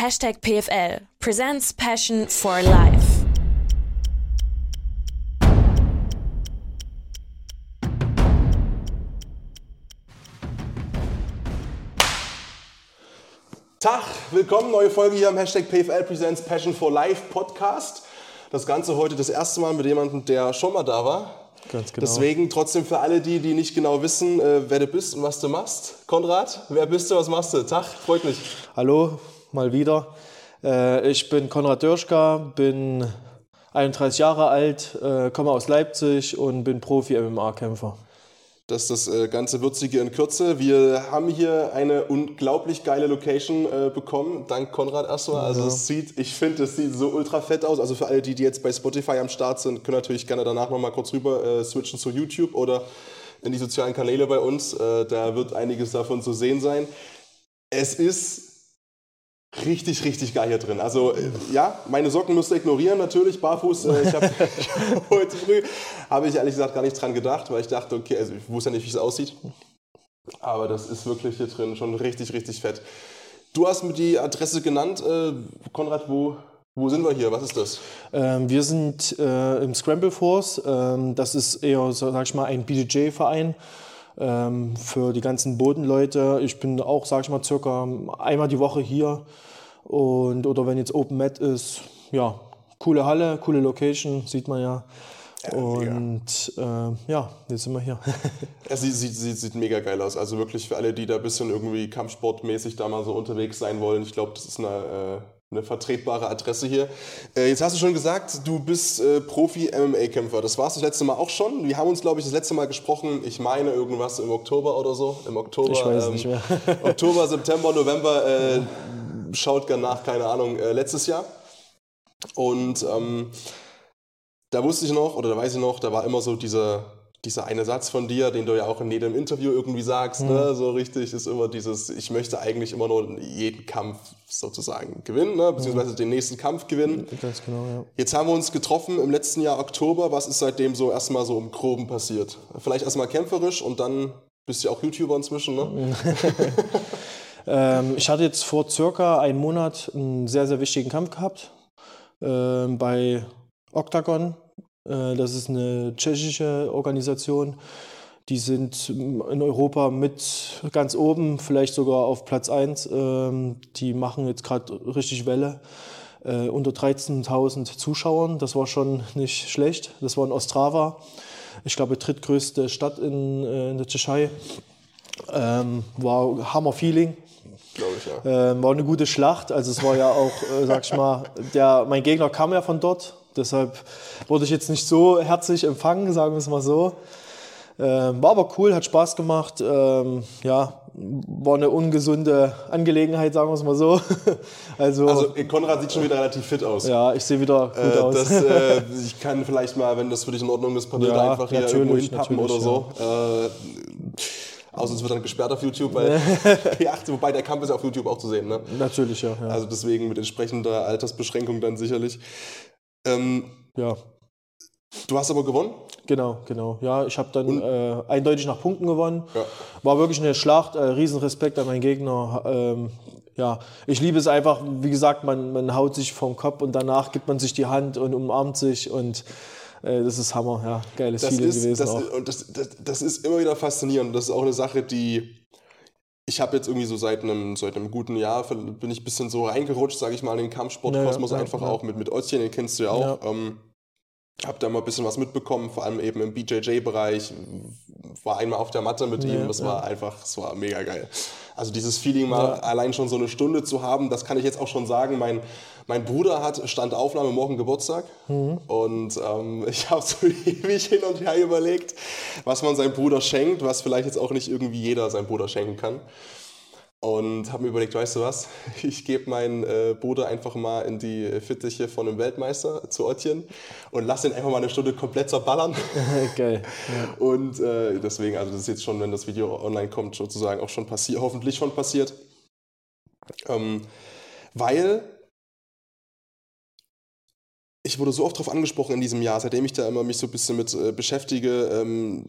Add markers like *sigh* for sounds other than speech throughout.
Hashtag PFL presents Passion for Life. Tag, willkommen, neue Folge hier am Hashtag PFL Presents Passion for Life Podcast. Das Ganze heute das erste Mal mit jemandem, der schon mal da war. Ganz genau. Deswegen trotzdem für alle die, die nicht genau wissen, äh, wer du bist und was du machst. Konrad, wer bist du, was machst du? Tag, freut mich. Hallo, mal wieder. Äh, ich bin Konrad Dörschka, bin 31 Jahre alt, äh, komme aus Leipzig und bin Profi-MMA-Kämpfer. Das ist das äh, ganze Würzige in Kürze. Wir haben hier eine unglaublich geile Location äh, bekommen, dank Konrad erstmal. Also es sieht, ich finde, es sieht so ultra fett aus. Also für alle, die, die jetzt bei Spotify am Start sind, können natürlich gerne danach nochmal kurz rüber äh, switchen zu YouTube oder in die sozialen Kanäle bei uns. Äh, da wird einiges davon zu sehen sein. Es ist richtig, richtig geil hier drin. Also äh, ja, meine Socken müsst ihr ignorieren natürlich, barfuß. Äh, ich habe *laughs* heute früh, habe ich ehrlich gesagt gar nicht dran gedacht, weil ich dachte, okay, also ich wusste ja nicht, wie es aussieht. Aber das ist wirklich hier drin schon richtig, richtig fett. Du hast mir die Adresse genannt. Äh, Konrad, wo, wo sind wir hier? Was ist das? Ähm, wir sind äh, im Scramble Force. Ähm, das ist eher, sag ich mal, ein BJJ-Verein ähm, für die ganzen Bodenleute. Ich bin auch, sag ich mal, circa einmal die Woche hier. Und, oder wenn jetzt Open Mat ist, ja, coole Halle, coole Location, sieht man ja. Und äh, ja, jetzt sind wir hier. *laughs* Es sieht, sieht, sieht, sieht mega geil aus. Also wirklich für alle, die da ein bisschen irgendwie kampfsportmäßig da mal so unterwegs sein wollen. Ich glaube, das ist eine, äh, eine vertretbare Adresse hier. Äh, jetzt hast du schon gesagt, du bist äh, Profi-MMA-Kämpfer. Das warst du das letzte Mal auch schon. Wir haben uns, glaube ich, das letzte Mal gesprochen. Ich meine irgendwas im Oktober oder so. Im Oktober. Ich weiß nicht mehr. Oktober, *laughs* September, November. Schaut gern nach, keine Ahnung, äh, letztes Jahr. Und ähm, da wusste ich noch, oder da weiß ich noch, da war immer so dieser, dieser eine Satz von dir, den du ja auch in jedem Interview irgendwie sagst, ne? so richtig, ist immer dieses, ich möchte eigentlich immer nur jeden Kampf sozusagen gewinnen, ne? beziehungsweise den nächsten Kampf gewinnen. Ganz genau, ja. Jetzt haben wir uns getroffen im letzten Jahr Oktober. Was ist seitdem so erstmal so im Groben passiert? Vielleicht erstmal kämpferisch und dann bist du ja auch YouTuber inzwischen, ne? *laughs* Ähm, ich hatte jetzt vor circa einem Monat einen sehr, sehr wichtigen Kampf gehabt ähm, bei Octagon. Äh, das ist eine tschechische Organisation. Die sind in Europa mit ganz oben, vielleicht sogar auf Platz 1. Ähm, die machen jetzt gerade richtig Welle. Äh, unter 13.000 Zuschauern, das war schon nicht schlecht. Das war in Ostrava, ich glaube, drittgrößte Stadt in, äh, in der Tschechei. Ähm, war Hammer Feeling. Glaube ich, ja. Ähm, war eine gute Schlacht. Also es war ja auch, äh, sag ich mal, der, mein Gegner kam ja von dort. Deshalb wurde ich jetzt nicht so herzlich empfangen, sagen wir es mal so. Ähm, war aber cool, hat Spaß gemacht. Ähm, ja, war eine ungesunde Angelegenheit, sagen wir es mal so. *laughs* also, Also Konrad sieht schon wieder relativ fit aus. ja, ich sehe wieder gut Äh, aus. das, äh, *laughs* ich kann vielleicht mal, wenn das für dich in Ordnung ist, Papier Ja, einfach hier irgendwo hinpappen oder so. Äh, außer es wird dann gesperrt auf YouTube, weil *laughs* P8, wobei der Kampf ist ja auf YouTube auch zu sehen. Ne? Natürlich, ja. Ja. Also deswegen mit entsprechender Altersbeschränkung dann sicherlich. Ähm, ja. du hast aber gewonnen. Genau, genau. Ja, ich habe dann äh, eindeutig nach Punkten gewonnen. Ja. War wirklich eine Schlacht. Äh, Riesenrespekt an meinen Gegner. Ähm, ja, ich liebe es einfach. Wie gesagt, man, man haut sich vom Kopf und danach gibt man sich die Hand und umarmt sich und äh, das ist Hammer. Ja, geiles Das Feeling ist, gewesen das, auch. und das, das, das ist immer wieder faszinierend. Das ist auch eine Sache, die ich habe jetzt irgendwie so seit einem, seit einem guten Jahr bin ich ein bisschen so reingerutscht, sage ich mal, in den Kampfsportkosmos Ja, ja, einfach ja. auch mit, mit Özcan, den kennst du ja auch. Ja. Ähm, habe da mal ein bisschen was mitbekommen, vor allem eben im BJJ-Bereich. War einmal auf der Matte mit Ja, ihm, das ja. war einfach, es war mega geil. Also dieses Feeling mal Ja. allein schon so eine Stunde zu haben, das kann ich jetzt auch schon sagen. Mein, mein Bruder hat Standaufnahme morgen Geburtstag Mhm. und ähm, *laughs* ich habe so *laughs* ewig hin und her überlegt, was man seinem Bruder schenkt, was vielleicht jetzt auch nicht irgendwie jeder seinem Bruder schenken kann. Und habe mir überlegt, weißt du was, *laughs* ich gebe meinen äh, Bruder einfach mal in die Fittiche von einem Weltmeister zu Ottchen und lass ihn einfach mal eine Stunde komplett zerballern. *laughs* Geil. Und äh, deswegen, also das ist jetzt schon, wenn das Video online kommt, sozusagen auch schon passiert, hoffentlich schon passiert. Ähm, weil ich wurde so oft darauf angesprochen in diesem Jahr, seitdem ich da immer mich so ein bisschen mit äh, beschäftige. Ähm,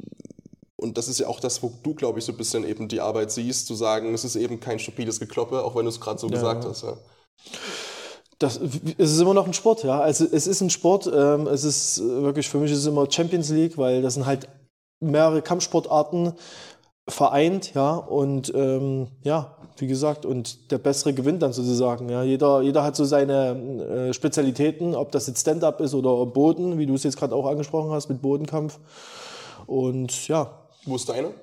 und das ist ja auch das, wo du, glaube ich, so ein bisschen eben die Arbeit siehst, zu sagen, es ist eben kein stupides Gekloppe, auch wenn du es gerade so Ja. gesagt hast. Ja. Das, es ist immer noch ein Sport, ja. Also es ist ein Sport. Ähm, es ist wirklich für mich ist es immer Champions League, weil das sind halt mehrere Kampfsportarten vereint, ja. Und ähm, ja, wie gesagt, und der Bessere gewinnt dann sozusagen. Ja. Jeder, jeder hat so seine äh, Spezialitäten, ob das jetzt Stand-up ist oder Boden, wie du es jetzt gerade auch angesprochen hast mit Bodenkampf. Und ja. Wo ist deine?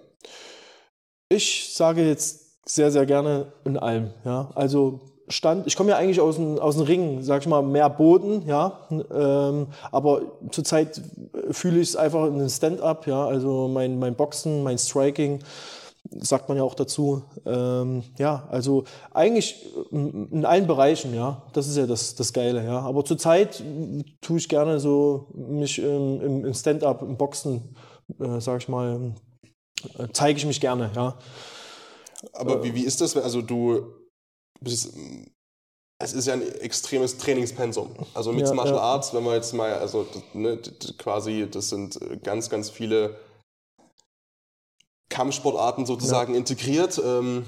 Ich sage jetzt sehr, sehr gerne in allem. Ja. Also Stand, ich komme ja eigentlich aus dem, aus dem Ring, sag ich mal, mehr Boden, ja. Ähm, aber zurzeit fühle ich es einfach in den Stand-up, ja. Also mein, mein Boxen, mein Striking, sagt man ja auch dazu. Ähm, ja, also eigentlich in allen Bereichen, ja. Das ist ja das, das Geile, ja. Aber zurzeit tue ich gerne so mich im, im Stand-up, im Boxen, äh, sag ich mal, äh, zeige ich mich gerne, ja. Aber wie, wie ist das? Also du es ist ja ein extremes Trainingspensum. Also Mixed ja, Martial ja. Arts, wenn man jetzt mal, also ne, quasi, das sind äh, ganz, ganz viele Kampfsportarten sozusagen ja. integriert. Ähm,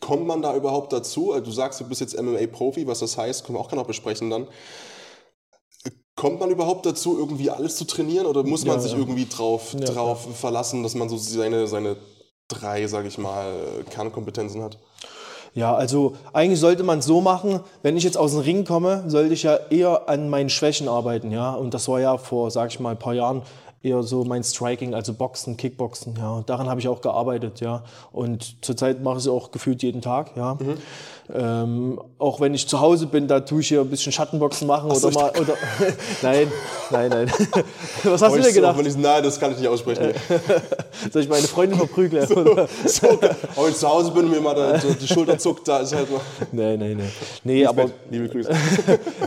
kommt man da überhaupt dazu? Also du sagst, du bist jetzt MMA-Profi, was das heißt, können wir auch noch besprechen dann. Kommt man überhaupt dazu, irgendwie alles zu trainieren oder muss man sich irgendwie drauf, drauf verlassen, dass man so seine, seine drei, sage ich mal, Kernkompetenzen hat? Ja, also eigentlich sollte man es so machen, wenn ich jetzt aus dem Ring komme, sollte ich ja eher an meinen Schwächen arbeiten, ja. Und das war ja vor, sag ich mal, ein paar Jahren eher so mein Striking, also Boxen, Kickboxen, ja. Daran habe ich auch gearbeitet, ja. Und zurzeit mache ich es auch gefühlt jeden Tag, ja. Mhm. Ähm, auch wenn ich zu Hause bin, da tue ich hier ein bisschen Schattenboxen machen so, oder mal. Oder, *laughs* nein, nein, nein. *laughs* Was hast oh, du denn gedacht? So, ich, nein, das kann ich nicht aussprechen. *laughs* Soll ich meine Freundin verprügeln? so, so, wenn ich zu Hause bin und mir mal da, die Schulter zuckt, da ist halt mal. Nein, nein, nein. Nee, aber. Liebe Grüße.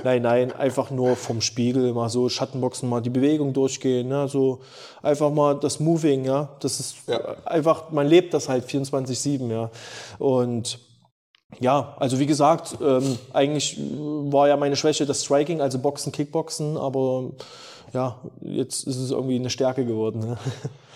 nein, nein, einfach nur vom Spiegel mal so Schattenboxen, mal die Bewegung durchgehen, ne? so einfach mal das Moving, ja. Das ist ja. einfach, man lebt das halt 24-7, ja. Und ja, also wie gesagt, ähm, eigentlich war ja meine Schwäche das Striking, also Boxen, Kickboxen, aber ja, jetzt ist es irgendwie eine Stärke geworden. Ne? *laughs*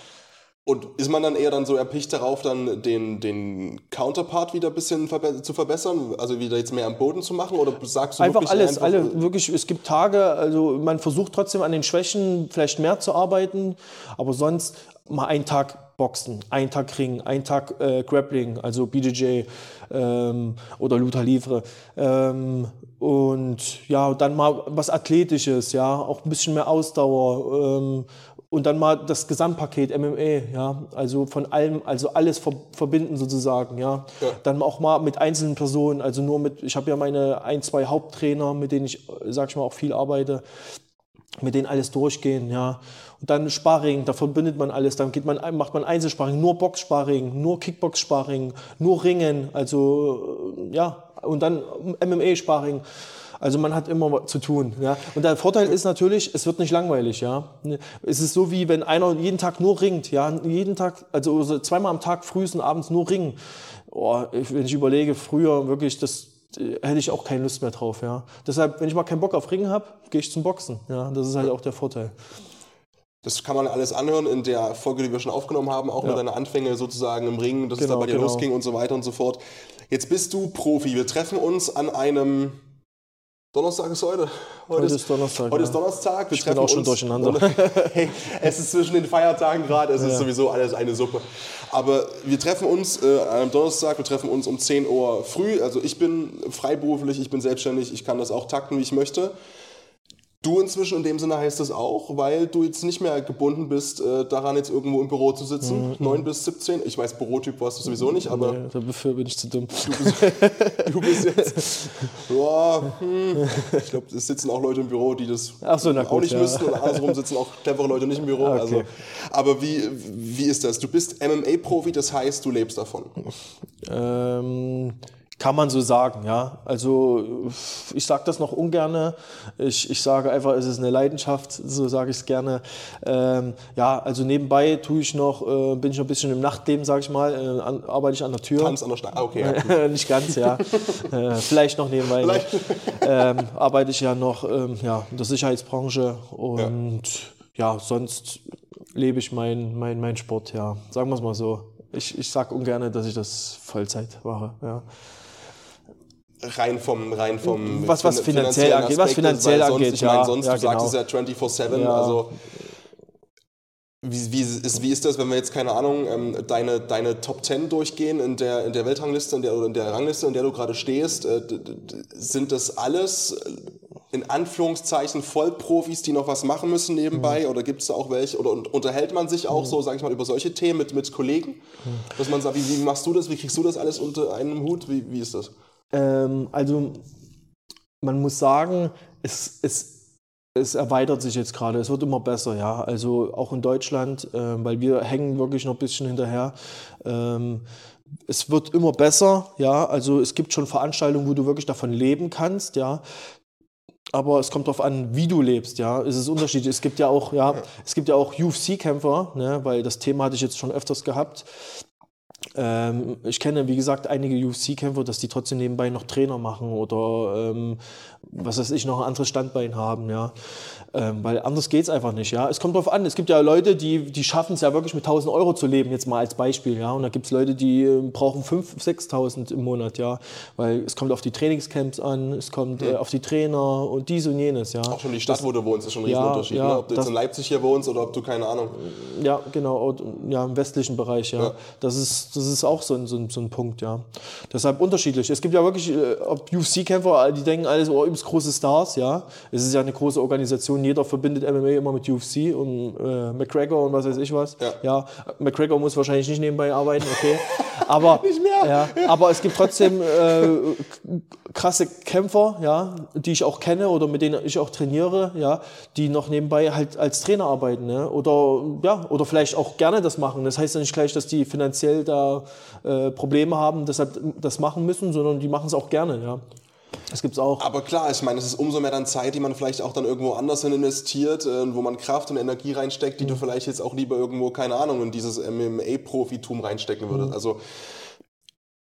Und ist man dann eher dann so erpicht darauf, dann den, den Counterpart wieder ein bisschen verbe zu verbessern? Also wieder jetzt mehr am Boden zu machen? Oder sagst du einfach alles, einfach alle, wirklich, es gibt Tage, also man versucht trotzdem an den Schwächen vielleicht mehr zu arbeiten, aber sonst mal einen Tag Boxen, einen Tag Ring, einen Tag äh, Grappling, also BJJ ähm, oder Luta Livre. Ähm, und ja, dann mal was Athletisches, ja, auch ein bisschen mehr Ausdauer. Ähm, und dann mal das Gesamtpaket MMA, ja, also von allem, also alles ver verbinden sozusagen, ja. ja. Dann auch mal mit einzelnen Personen, also nur mit, ich habe ja meine ein, zwei Haupttrainer, mit denen ich, sag ich mal, auch viel arbeite, mit denen alles durchgehen, ja. Und dann Sparring, da verbindet man alles, dann geht man, macht man Einzelsparring, nur Boxsparring, nur Kickbox-Sparring, nur Ringen, also ja, und dann MMA-Sparring. Also man hat immer zu tun. Ja. Und der Vorteil ist natürlich, es wird nicht langweilig. Ja. Es ist so wie wenn einer jeden Tag nur ringt, ja, jeden Tag, also zweimal am Tag frühestens abends nur ringen. Oh, wenn ich überlege, früher wirklich, das hätte ich auch keine Lust mehr drauf. Ja. Deshalb, wenn ich mal keinen Bock auf Ringen habe, gehe ich zum Boxen. Ja. Das ist halt auch der Vorteil. Das kann man alles anhören in der Folge, die wir schon aufgenommen haben, auch ja. mit deinen Anfänge sozusagen im Ring, dass genau, es da bei dir genau. losging und so weiter und so fort. Jetzt bist du Profi. Wir treffen uns an einem Donnerstag ist heute. Heute, heute ist Donnerstag. Heute ja. ist Donnerstag. Wir ich bin auch schon durcheinander. *laughs* hey, es ist zwischen den Feiertagen gerade, es ja. ist sowieso alles eine Suppe. Aber wir treffen uns äh, an einem Donnerstag, wir treffen uns um 10 Uhr früh. Also ich bin freiberuflich, ich bin selbstständig, ich kann das auch takten, wie ich möchte. Du inzwischen in dem Sinne heißt es auch, weil du jetzt nicht mehr gebunden bist, äh, daran jetzt irgendwo im Büro zu sitzen, mhm. 9 bis 17. Ich weiß, Bürotyp warst du sowieso nicht, aber. Nee, dafür bin ich zu dumm. Du bist, du bist jetzt. *laughs* ja, hm, ich glaube, es sitzen auch Leute im Büro, die das so, gut, auch nicht ja. müssten. Und andersrum sitzen auch clevere Leute nicht im Büro. Okay. Also, aber wie, wie ist das? Du bist MMA-Profi, das heißt, du lebst davon. Ähm. Kann man so sagen, ja. Also ich sage das noch ungern. Ich, ich sage einfach, es ist eine Leidenschaft, so sage ich es gerne. Ähm, ja, also nebenbei tue ich noch, äh, bin ich noch ein bisschen im Nachtleben, sage ich mal, äh, an, arbeite ich an der Tür. Tanz an der Stein, ah, okay. Ja, *laughs* Nicht ganz, ja. *laughs* äh, vielleicht noch nebenbei. Vielleicht. Ähm, arbeite ich ja noch ähm, ja, in der Sicherheitsbranche und ja, ja sonst lebe ich meinen mein, mein Sport, ja. Sagen wir es mal so. Ich, ich sage ungern, dass ich das Vollzeit mache, ja. Rein vom, rein vom was, was finanziell angeht, was finanziell sonst, angeht, ich meine, ja, sonst, ja, du sagst genau. es ja 24-7, Ja. also wie, wie, ist, wie ist das, wenn wir jetzt, keine Ahnung, ähm, deine, deine Top 10 durchgehen in der, in der Weltrangliste in der, oder in der Rangliste, in der du gerade stehst? Äh, sind das alles äh, in Anführungszeichen Vollprofis, die noch was machen müssen nebenbei? Oder gibt es da auch welche? Oder und, unterhält man sich auch so, sag ich mal, über solche Themen mit, mit Kollegen? Dass man sagt, wie, wie machst du das? Wie kriegst du das alles unter einem Hut? Wie, wie ist das? Ähm, also man muss sagen, es, es, es erweitert sich jetzt gerade, es wird immer besser, ja. Also auch in Deutschland, äh, weil wir hängen wirklich noch ein bisschen hinterher. Ähm, es wird immer besser, ja. Also es gibt schon Veranstaltungen, wo du wirklich davon leben kannst, ja. Aber es kommt darauf an, wie du lebst, ja. Es ist unterschiedlich. Es gibt ja auch, ja, es gibt ja auch UFC-Kämpfer, ne, weil das Thema hatte ich jetzt schon öfters gehabt. Ähm, ich kenne, wie gesagt, einige UFC-Kämpfer, dass die trotzdem nebenbei noch Trainer machen oder ähm, was weiß ich, noch ein anderes Standbein haben, ja. Ähm, weil anders geht's einfach nicht, ja. Es kommt drauf an. Es gibt ja Leute, die, die schaffen es ja wirklich mit 1000 Euro zu leben, jetzt mal als Beispiel, ja. Und da gibt's Leute, die äh, brauchen 5.000, 6.000 im Monat, ja. Weil es kommt auf die Trainingscamps an, es kommt äh, auf die Trainer und dies und jenes, ja. Auch schon die Stadt, wo du wohnst, ist schon ein Ja, Riesenunterschied. ja, ne? Ob du jetzt das- in Leipzig hier wohnst oder ob du, keine Ahnung. Ja, genau, ja, im westlichen Bereich, ja. Ja. Das, ist, das ist auch so ein, so, ein, so ein Punkt, ja. Deshalb unterschiedlich. Es gibt ja wirklich, äh, ob UFC-Kämpfer, die denken alles, oh, übelst große Stars, ja. Es ist ja eine große Organisation, jeder verbindet MMA immer mit UFC und äh, McGregor und was weiß ich was. Ja. McGregor muss wahrscheinlich nicht nebenbei arbeiten, okay. *laughs* Aber, Ja, aber es gibt trotzdem äh, krasse Kämpfer, ja, die ich auch kenne oder mit denen ich auch trainiere, ja, die noch nebenbei halt als Trainer arbeiten, ne? oder ja, oder vielleicht auch gerne das machen. Das heißt ja nicht gleich, dass die finanziell da äh, Probleme haben, deshalb das machen müssen, sondern die machen es auch gerne, ja. Das gibt's auch. Aber klar, ich meine, es ist umso mehr dann Zeit, die man vielleicht auch dann irgendwo anders hin investiert, äh, wo man Kraft und Energie reinsteckt, Mhm. die du vielleicht jetzt auch lieber irgendwo, keine Ahnung, in dieses MMA-Profitum reinstecken würdest. Mhm. Also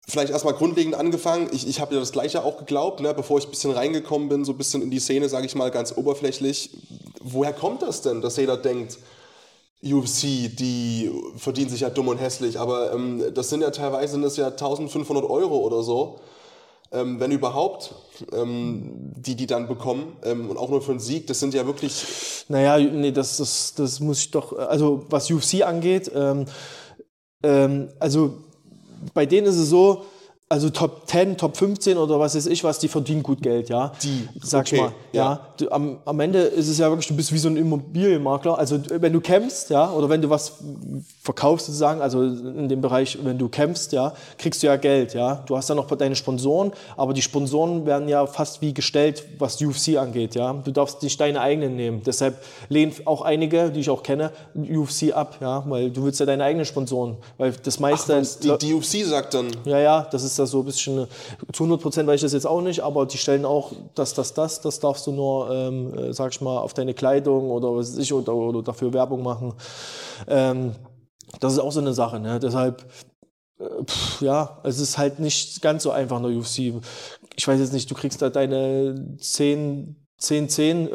vielleicht erstmal grundlegend angefangen. Ich, ich habe ja das Gleiche auch geglaubt, ne, bevor ich ein bisschen reingekommen bin, so ein bisschen in die Szene, sage ich mal ganz oberflächlich. Woher kommt das denn, dass jeder denkt, UFC, die verdienen sich ja dumm und hässlich, aber ähm, das sind ja teilweise sind das ja 1500 Euro oder so, ähm, wenn überhaupt, ähm, die die dann bekommen ähm, und auch nur für einen Sieg, das sind ja wirklich, Naja, nee, das, das, das muss ich doch, also was UFC angeht, ähm, ähm, also bei denen ist es so, also Top 10, Top 15 oder was weiß ich was, die verdienen gut Geld, ja. Die, sag ich okay, mal. Ja. ja. Du, am, am Ende ist es ja wirklich, du bist wie so ein Immobilienmakler. Also wenn du kämpfst, ja, oder wenn du was verkaufst sozusagen, also in dem Bereich, wenn du kämpfst, ja, kriegst du ja Geld, ja. Du hast ja noch deine Sponsoren, aber die Sponsoren werden ja fast wie gestellt, was UFC angeht, ja. Du darfst nicht deine eigenen nehmen. Deshalb lehnen auch einige, die ich auch kenne, UFC ab, ja, weil du willst ja deine eigenen Sponsoren, weil das meiste die, die UFC sagt dann, ja, ja, das ist da so ein bisschen, zu 100 Prozent weiß ich das jetzt auch nicht, aber die stellen auch, das, das, das, das darfst du nur, ähm, äh, sag ich mal, auf deine Kleidung oder was weiß ich, oder, oder dafür Werbung machen. Ähm, das ist auch so eine Sache, ne? deshalb, äh, pff, ja, es ist halt nicht ganz so einfach in der UFC. Ich weiß jetzt nicht, du kriegst da deine 10, 10, 10, äh,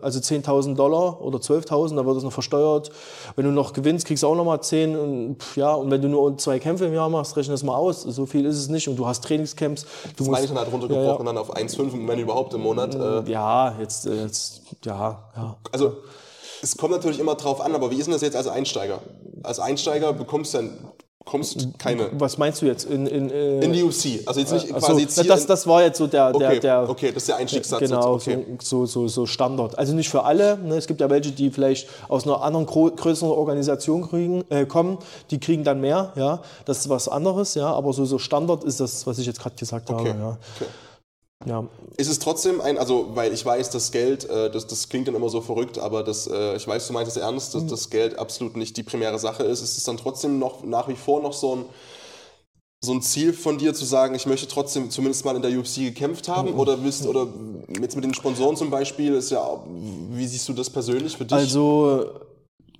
also 10.000 Dollar oder 12.000, da wird das noch versteuert. Wenn du noch gewinnst, kriegst du auch nochmal 10. Und, pff, ja, und wenn du nur zwei Kämpfe im Jahr machst, rechne das mal aus. So viel ist es nicht. Und du hast Trainingscamps. Du das meine ich dann halt runtergebrochen dann auf 1,5, wenn überhaupt im Monat. Äh, ja, jetzt, äh, jetzt, ja, ja. Also es kommt natürlich immer drauf an, aber wie ist denn das jetzt als Einsteiger? Als Einsteiger bekommst du dann bekommst keine Was meinst du jetzt? In, in, äh, in die UFC, also jetzt nicht so, quasi hier das, in- das war jetzt so der, der, okay, der okay, das ist der Einstiegssatz. Genau, okay. so, so, so, so Standard. Also nicht für alle. Ne? Es gibt ja welche, die vielleicht aus einer anderen größeren Organisation kriegen, äh, kommen, die kriegen dann mehr. Ja, das ist was anderes. Ja, aber so, so Standard ist das, was ich jetzt gerade gesagt Okay, habe. Ja. okay. Ja. Ist es trotzdem ein, also weil ich weiß, das Geld, äh, das, das klingt dann immer so verrückt, aber das, äh, ich weiß, du meinst es ernst, Mhm. dass das Geld absolut nicht die primäre Sache ist. Ist es dann trotzdem noch nach wie vor noch so ein, so ein Ziel von dir zu sagen, ich möchte trotzdem zumindest mal in der UFC gekämpft Mhm. haben? Oder willst, oder jetzt mit den Sponsoren zum Beispiel, ist ja, wie siehst du das persönlich für dich? Also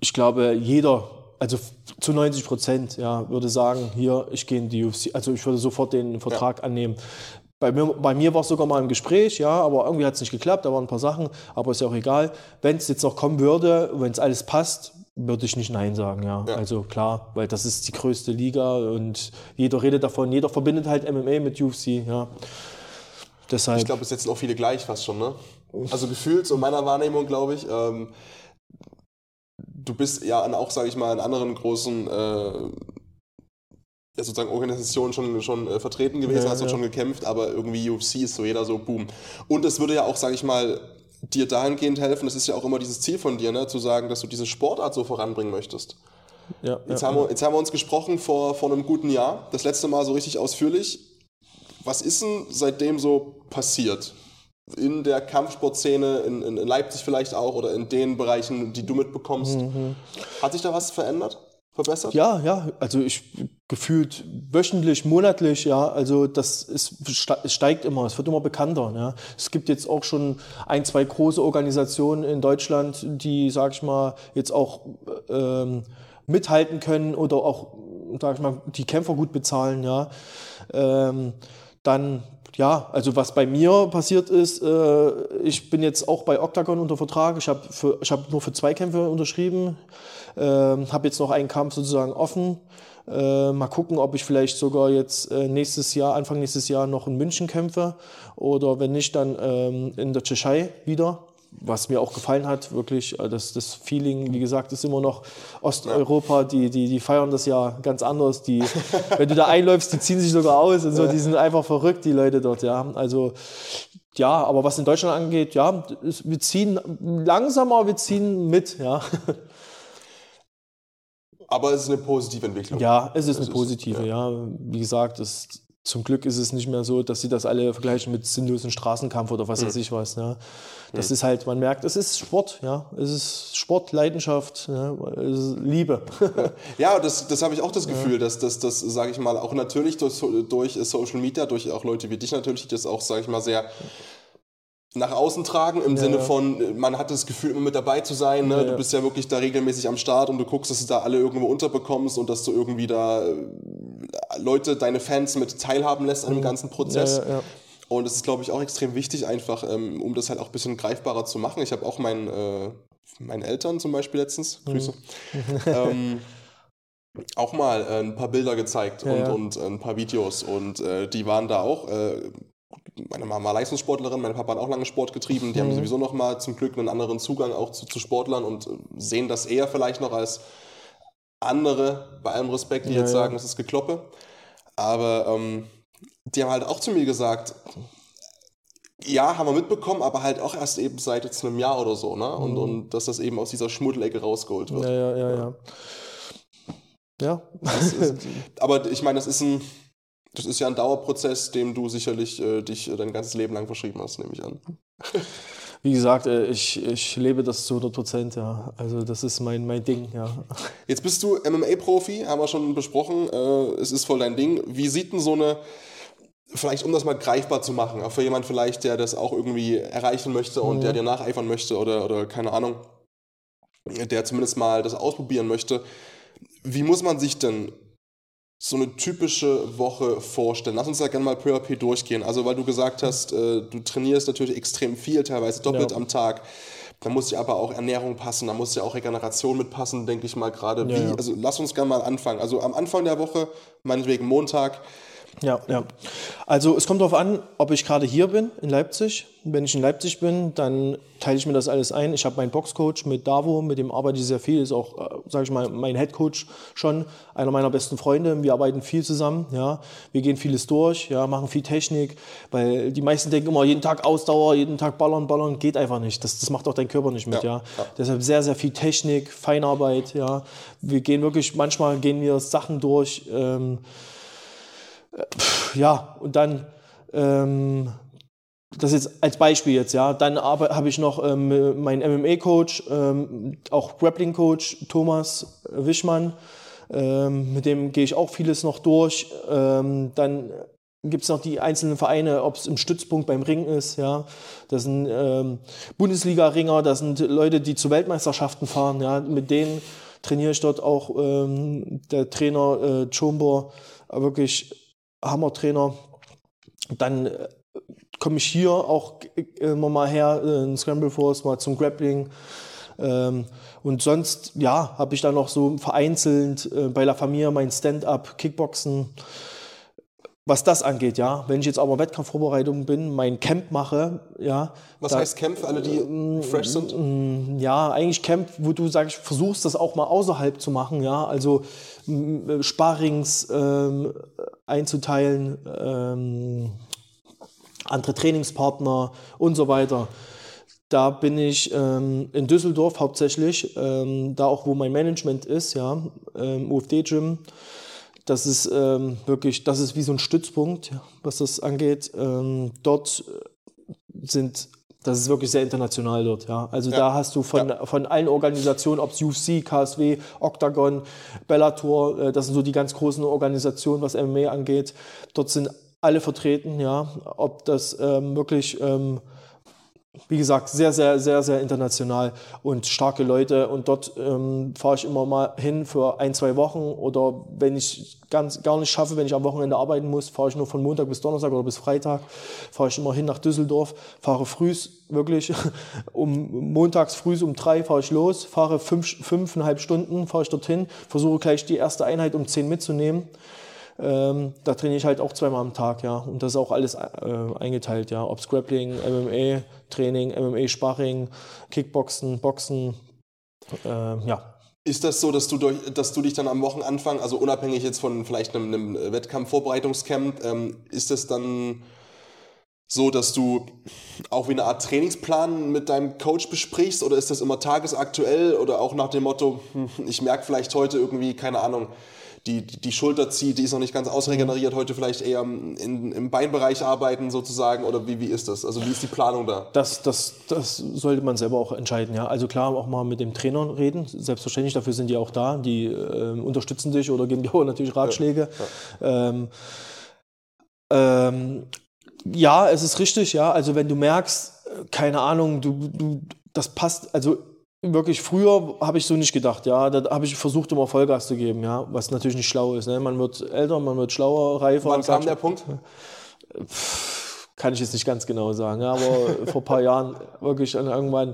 ich glaube, jeder, also zu 90 Prozent, ja, würde sagen, hier, ich gehe in die UFC. Also ich würde sofort den Vertrag annehmen. Bei mir, bei mir war es sogar mal im Gespräch, ja, aber irgendwie hat es nicht geklappt, da waren ein paar Sachen, aber ist ja auch egal. Wenn es jetzt noch kommen würde, wenn es alles passt, würde ich nicht Nein sagen, ja. Ja. Also klar, weil das ist die größte Liga und jeder redet davon, jeder verbindet halt MMA mit UFC, ja. Deshalb. Ich glaube, es setzen auch viele gleich fast schon, ne? Also gefühlt, so in meiner Wahrnehmung, glaube ich, ähm, du bist ja auch, sage ich mal, in anderen großen äh, sozusagen Organisationen schon, schon äh, vertreten gewesen, Ja, hast ja. schon gekämpft, aber irgendwie UFC ist so jeder so boom. Und es würde ja auch, sage ich mal, dir dahingehend helfen, das ist ja auch immer dieses Ziel von dir, ne, zu sagen, dass du diese Sportart so voranbringen möchtest. ja, Jetzt, ja, haben wir, jetzt haben wir uns gesprochen vor, vor einem guten Jahr, das letzte Mal so richtig ausführlich. Was ist denn seitdem so passiert? In der Kampfsportszene, in, in in Leipzig vielleicht auch oder in den Bereichen, die du mitbekommst. Hat sich da was verändert? Verbessert? Ja, ja, also ich gefühlt wöchentlich, monatlich, ja, also das ist, es steigt immer, es wird immer bekannter. Ja. Es gibt jetzt auch schon ein, zwei große Organisationen in Deutschland, die, sag ich mal, jetzt auch ähm, mithalten können oder auch, sag ich mal, die Kämpfer gut bezahlen, ja. Ähm, dann, ja, also was bei mir passiert ist, äh, ich bin jetzt auch bei Octagon unter Vertrag. Ich habe hab nur für zwei Kämpfe unterschrieben. Ähm, habe jetzt noch einen Kampf sozusagen offen. Äh, mal gucken, ob ich vielleicht sogar jetzt äh, nächstes Jahr, Anfang nächstes Jahr noch in München kämpfe oder wenn nicht, dann ähm, in der Tschechei wieder. Was mir auch gefallen hat, wirklich, äh, das, das Feeling, wie gesagt, ist immer noch Osteuropa, die, die, die feiern das ja ganz anders. Die, *laughs* wenn du da einläufst, die ziehen sich sogar aus und so, die sind einfach verrückt, die Leute dort, ja. Also, ja, aber was in Deutschland angeht, ja, wir ziehen langsamer, wir ziehen mit, ja. *laughs* Aber es ist eine positive Entwicklung. Ja, es ist Es eine ist- positive, ja. Wie gesagt, es, zum Glück ist es nicht mehr so, dass sie das alle vergleichen mit sinnlosen Straßenkampf oder was weiß ich was. Ja. Das ist halt, man merkt, es ist Sport, ja. Es ist Sport, Leidenschaft, ja. ist Liebe. *laughs* Ja, das, das habe ich auch das Gefühl, dass das, das sage ich mal, auch natürlich durch, durch Social Media, durch auch Leute wie dich natürlich, das auch, sage ich mal, sehr nach außen tragen, im Sinne ja. von, man hat das Gefühl, immer mit dabei zu sein. Ne? Ja, Du bist ja wirklich da regelmäßig am Start und du guckst, dass du da alle irgendwo unterbekommst und dass du irgendwie da äh, Leute, deine Fans mit teilhaben lässt an dem ganzen Prozess. Mhm. Ja. Und das ist, glaube ich, auch extrem wichtig, einfach, ähm, um das halt auch ein bisschen greifbarer zu machen. Ich habe auch meinen, äh, meinen Eltern zum Beispiel letztens, Mhm. Grüße, *laughs* ähm, auch mal äh, ein paar Bilder gezeigt und, und äh, ein paar Videos. Und äh, die waren da auch. Äh, meine Mama war Leistungssportlerin, mein Papa hat auch lange Sport getrieben. Die Mhm. haben sowieso noch mal zum Glück einen anderen Zugang auch zu, zu Sportlern und äh, sehen das eher vielleicht noch als andere, bei allem Respekt, die Ja, jetzt ja. sagen, es ist gekloppe. Aber ähm, die haben halt auch zu mir gesagt, ja, haben wir mitbekommen, aber halt auch erst eben seit jetzt einem Jahr oder so, ne? Und, und dass das eben aus dieser Schmuddelecke rausgeholt wird. Mhm. Ja, ja, ja, ja. Ja, Das ist, *laughs* aber ich meine, das ist ein, das ist ja ein Dauerprozess, dem du sicherlich äh, dich äh, dein ganzes Leben lang verschrieben hast, nehme ich an. wie gesagt, äh, ich, ich lebe das zu 100 Prozent, ja. Also das ist mein, mein Ding, ja. Jetzt bist du MMA-Profi, haben wir schon besprochen. Äh, es ist voll dein Ding. Wie sieht denn so eine, vielleicht um das mal greifbar zu machen, auch für jemand vielleicht, der das auch irgendwie erreichen möchte und der dir nacheifern möchte oder, oder keine Ahnung, der zumindest mal das ausprobieren möchte. Wie muss man sich denn so eine typische Woche vorstellen? Lass uns da gerne mal peu à peu durchgehen. Also, weil du gesagt hast, äh, du trainierst natürlich extrem viel, teilweise doppelt Ja. am Tag. Da muss ja aber auch Ernährung passen, da muss ja auch Regeneration mitpassen, denke ich mal gerade. Ja, ja. Also lass uns gerne mal anfangen. Also am Anfang der Woche, meinetwegen Montag, Ja, ja. Also es kommt darauf an, ob ich gerade hier bin in Leipzig. Wenn ich in Leipzig bin, dann teile ich mir das alles ein. Ich habe meinen Boxcoach mit Davo, mit dem arbeite ich sehr viel, ist auch, sage ich mal, mein Headcoach schon, einer meiner besten Freunde. Wir arbeiten viel zusammen, ja. Wir gehen vieles durch, ja, machen viel Technik, weil die meisten denken immer, jeden Tag Ausdauer, jeden Tag ballern, ballern, geht einfach nicht. Das, das macht auch dein Körper nicht mit, Ja, ja. ja. Deshalb sehr, sehr viel Technik, Feinarbeit, ja. Wir gehen wirklich, manchmal gehen wir Sachen durch, ähm, ja, und dann, ähm, das jetzt als Beispiel jetzt, ja, dann habe ich noch ähm, meinen MMA-Coach, ähm, auch Grappling-Coach Thomas Wischmann, ähm, mit dem gehe ich auch vieles noch durch. Ähm, dann gibt es noch die einzelnen Vereine, ob es im Stützpunkt beim Ring ist, ja. Das sind ähm, Bundesliga-Ringer, das sind Leute, die zu Weltmeisterschaften fahren, ja. Mit denen trainiere ich dort auch ähm, der Trainer äh, Chombo, wirklich Hammer-Trainer. Dann äh, komme ich hier auch äh, immer mal her, äh, in Scramble Force, mal zum Grappling. Ähm, und sonst, ja, habe ich dann noch so vereinzelt äh, bei La Familia mein Stand-up, Kickboxen. Was das angeht, ja. Wenn ich jetzt aber Wettkampfvorbereitung bin, mein Camp mache, ja. Was da- heißt Camp für alle, die fresh sind? ja, eigentlich Camp, wo du sagst, versuchst das auch mal außerhalb zu machen, ja, also m, Sparrings ähm, einzuteilen, ähm, andere Trainingspartner und so weiter. Da bin ich ähm, in Düsseldorf hauptsächlich, ähm, da auch wo mein Management ist, ja, ähm, UFD-Gym. Das ist ähm, wirklich, das ist wie so ein Stützpunkt, ja, was das angeht. Ähm, dort sind, das ist wirklich sehr international dort, ja. Also da hast du von, von allen Organisationen, ob es UFC, KSW, Octagon, Bellator, äh, das sind so die ganz großen Organisationen, was MMA angeht. Dort sind alle vertreten, ja. Ob das ähm, wirklich ähm, wie gesagt, sehr, sehr, sehr, sehr international und starke Leute. Und dort ähm, fahre ich immer mal hin für ein, zwei Wochen. Oder wenn ich ganz gar nicht schaffe, wenn ich am Wochenende arbeiten muss, fahre ich nur von Montag bis Donnerstag oder bis Freitag, fahre ich immer hin nach Düsseldorf, fahre frühs, wirklich, *laughs* um montags frühs um drei fahre ich los, fahre fünf, fünfeinhalb Stunden, fahre ich dorthin, versuche gleich die erste Einheit um zehn mitzunehmen. Ähm, da trainiere ich halt auch zweimal am Tag, ja. Und das ist auch alles äh, eingeteilt, ja. Ob Grappling, MMA, Training, MMA, Sparring, Kickboxen, Boxen, äh, ja. Ist das so, dass du, durch, dass du dich dann am Wochenanfang, also unabhängig jetzt von vielleicht einem, einem Wettkampf-Vorbereitungscamp, ähm, ist es dann so, dass du auch wie eine Art Trainingsplan mit deinem Coach besprichst oder ist das immer tagesaktuell oder auch nach dem Motto, hm, ich merke vielleicht heute irgendwie, keine Ahnung, die, die Schulter zieht, die ist noch nicht ganz ausregeneriert, heute vielleicht eher in, im Beinbereich arbeiten sozusagen oder wie, wie ist das? Also wie ist die Planung da? Das, das, das sollte man selber auch entscheiden, ja. Also klar, auch mal mit dem Trainer reden, selbstverständlich, dafür sind die auch da, die äh, unterstützen dich oder geben *laughs* dir auch natürlich Ratschläge. Ähm, ähm, ja, es ist richtig, ja. Also wenn du merkst, äh, keine Ahnung, du, du, das passt, also wirklich früher habe ich so nicht gedacht, ja. Da habe ich versucht, immer Vollgas zu geben, ja, was natürlich nicht schlau ist. Ne? Man wird älter, man wird schlauer, reifer. Wann kam der. Punkt? Kann ich jetzt nicht ganz genau sagen, ja, aber *laughs* vor ein paar Jahren wirklich irgendwann,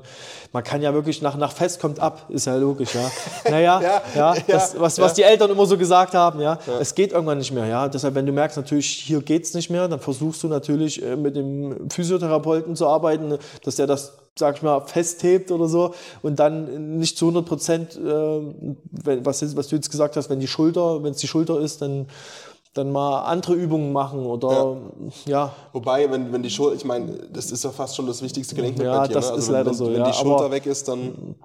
man kann ja wirklich nach, nach Fest kommt ab, ist ja logisch, ja. *laughs* Naja, ja, Ja, das, was, ja. was die Eltern immer so gesagt haben, ja, es geht irgendwann nicht mehr, ja. Deshalb, wenn du merkst, natürlich, hier geht's nicht mehr, dann versuchst du natürlich äh, mit dem Physiotherapeuten zu arbeiten, dass der das, sag ich mal, festhebt oder so und dann nicht zu 100 Prozent, äh, was, was du jetzt gesagt hast, wenn die Schulter, wenn es die Schulter ist, dann dann mal andere Übungen machen oder ja, Wobei, wenn, wenn die Schulter, ich meine, das ist ja fast schon das wichtigste Gelenkblatt Ja, bei dir. das ne? Also ist wenn, leider wenn, so, Wenn ja, die Schulter weg ist, dann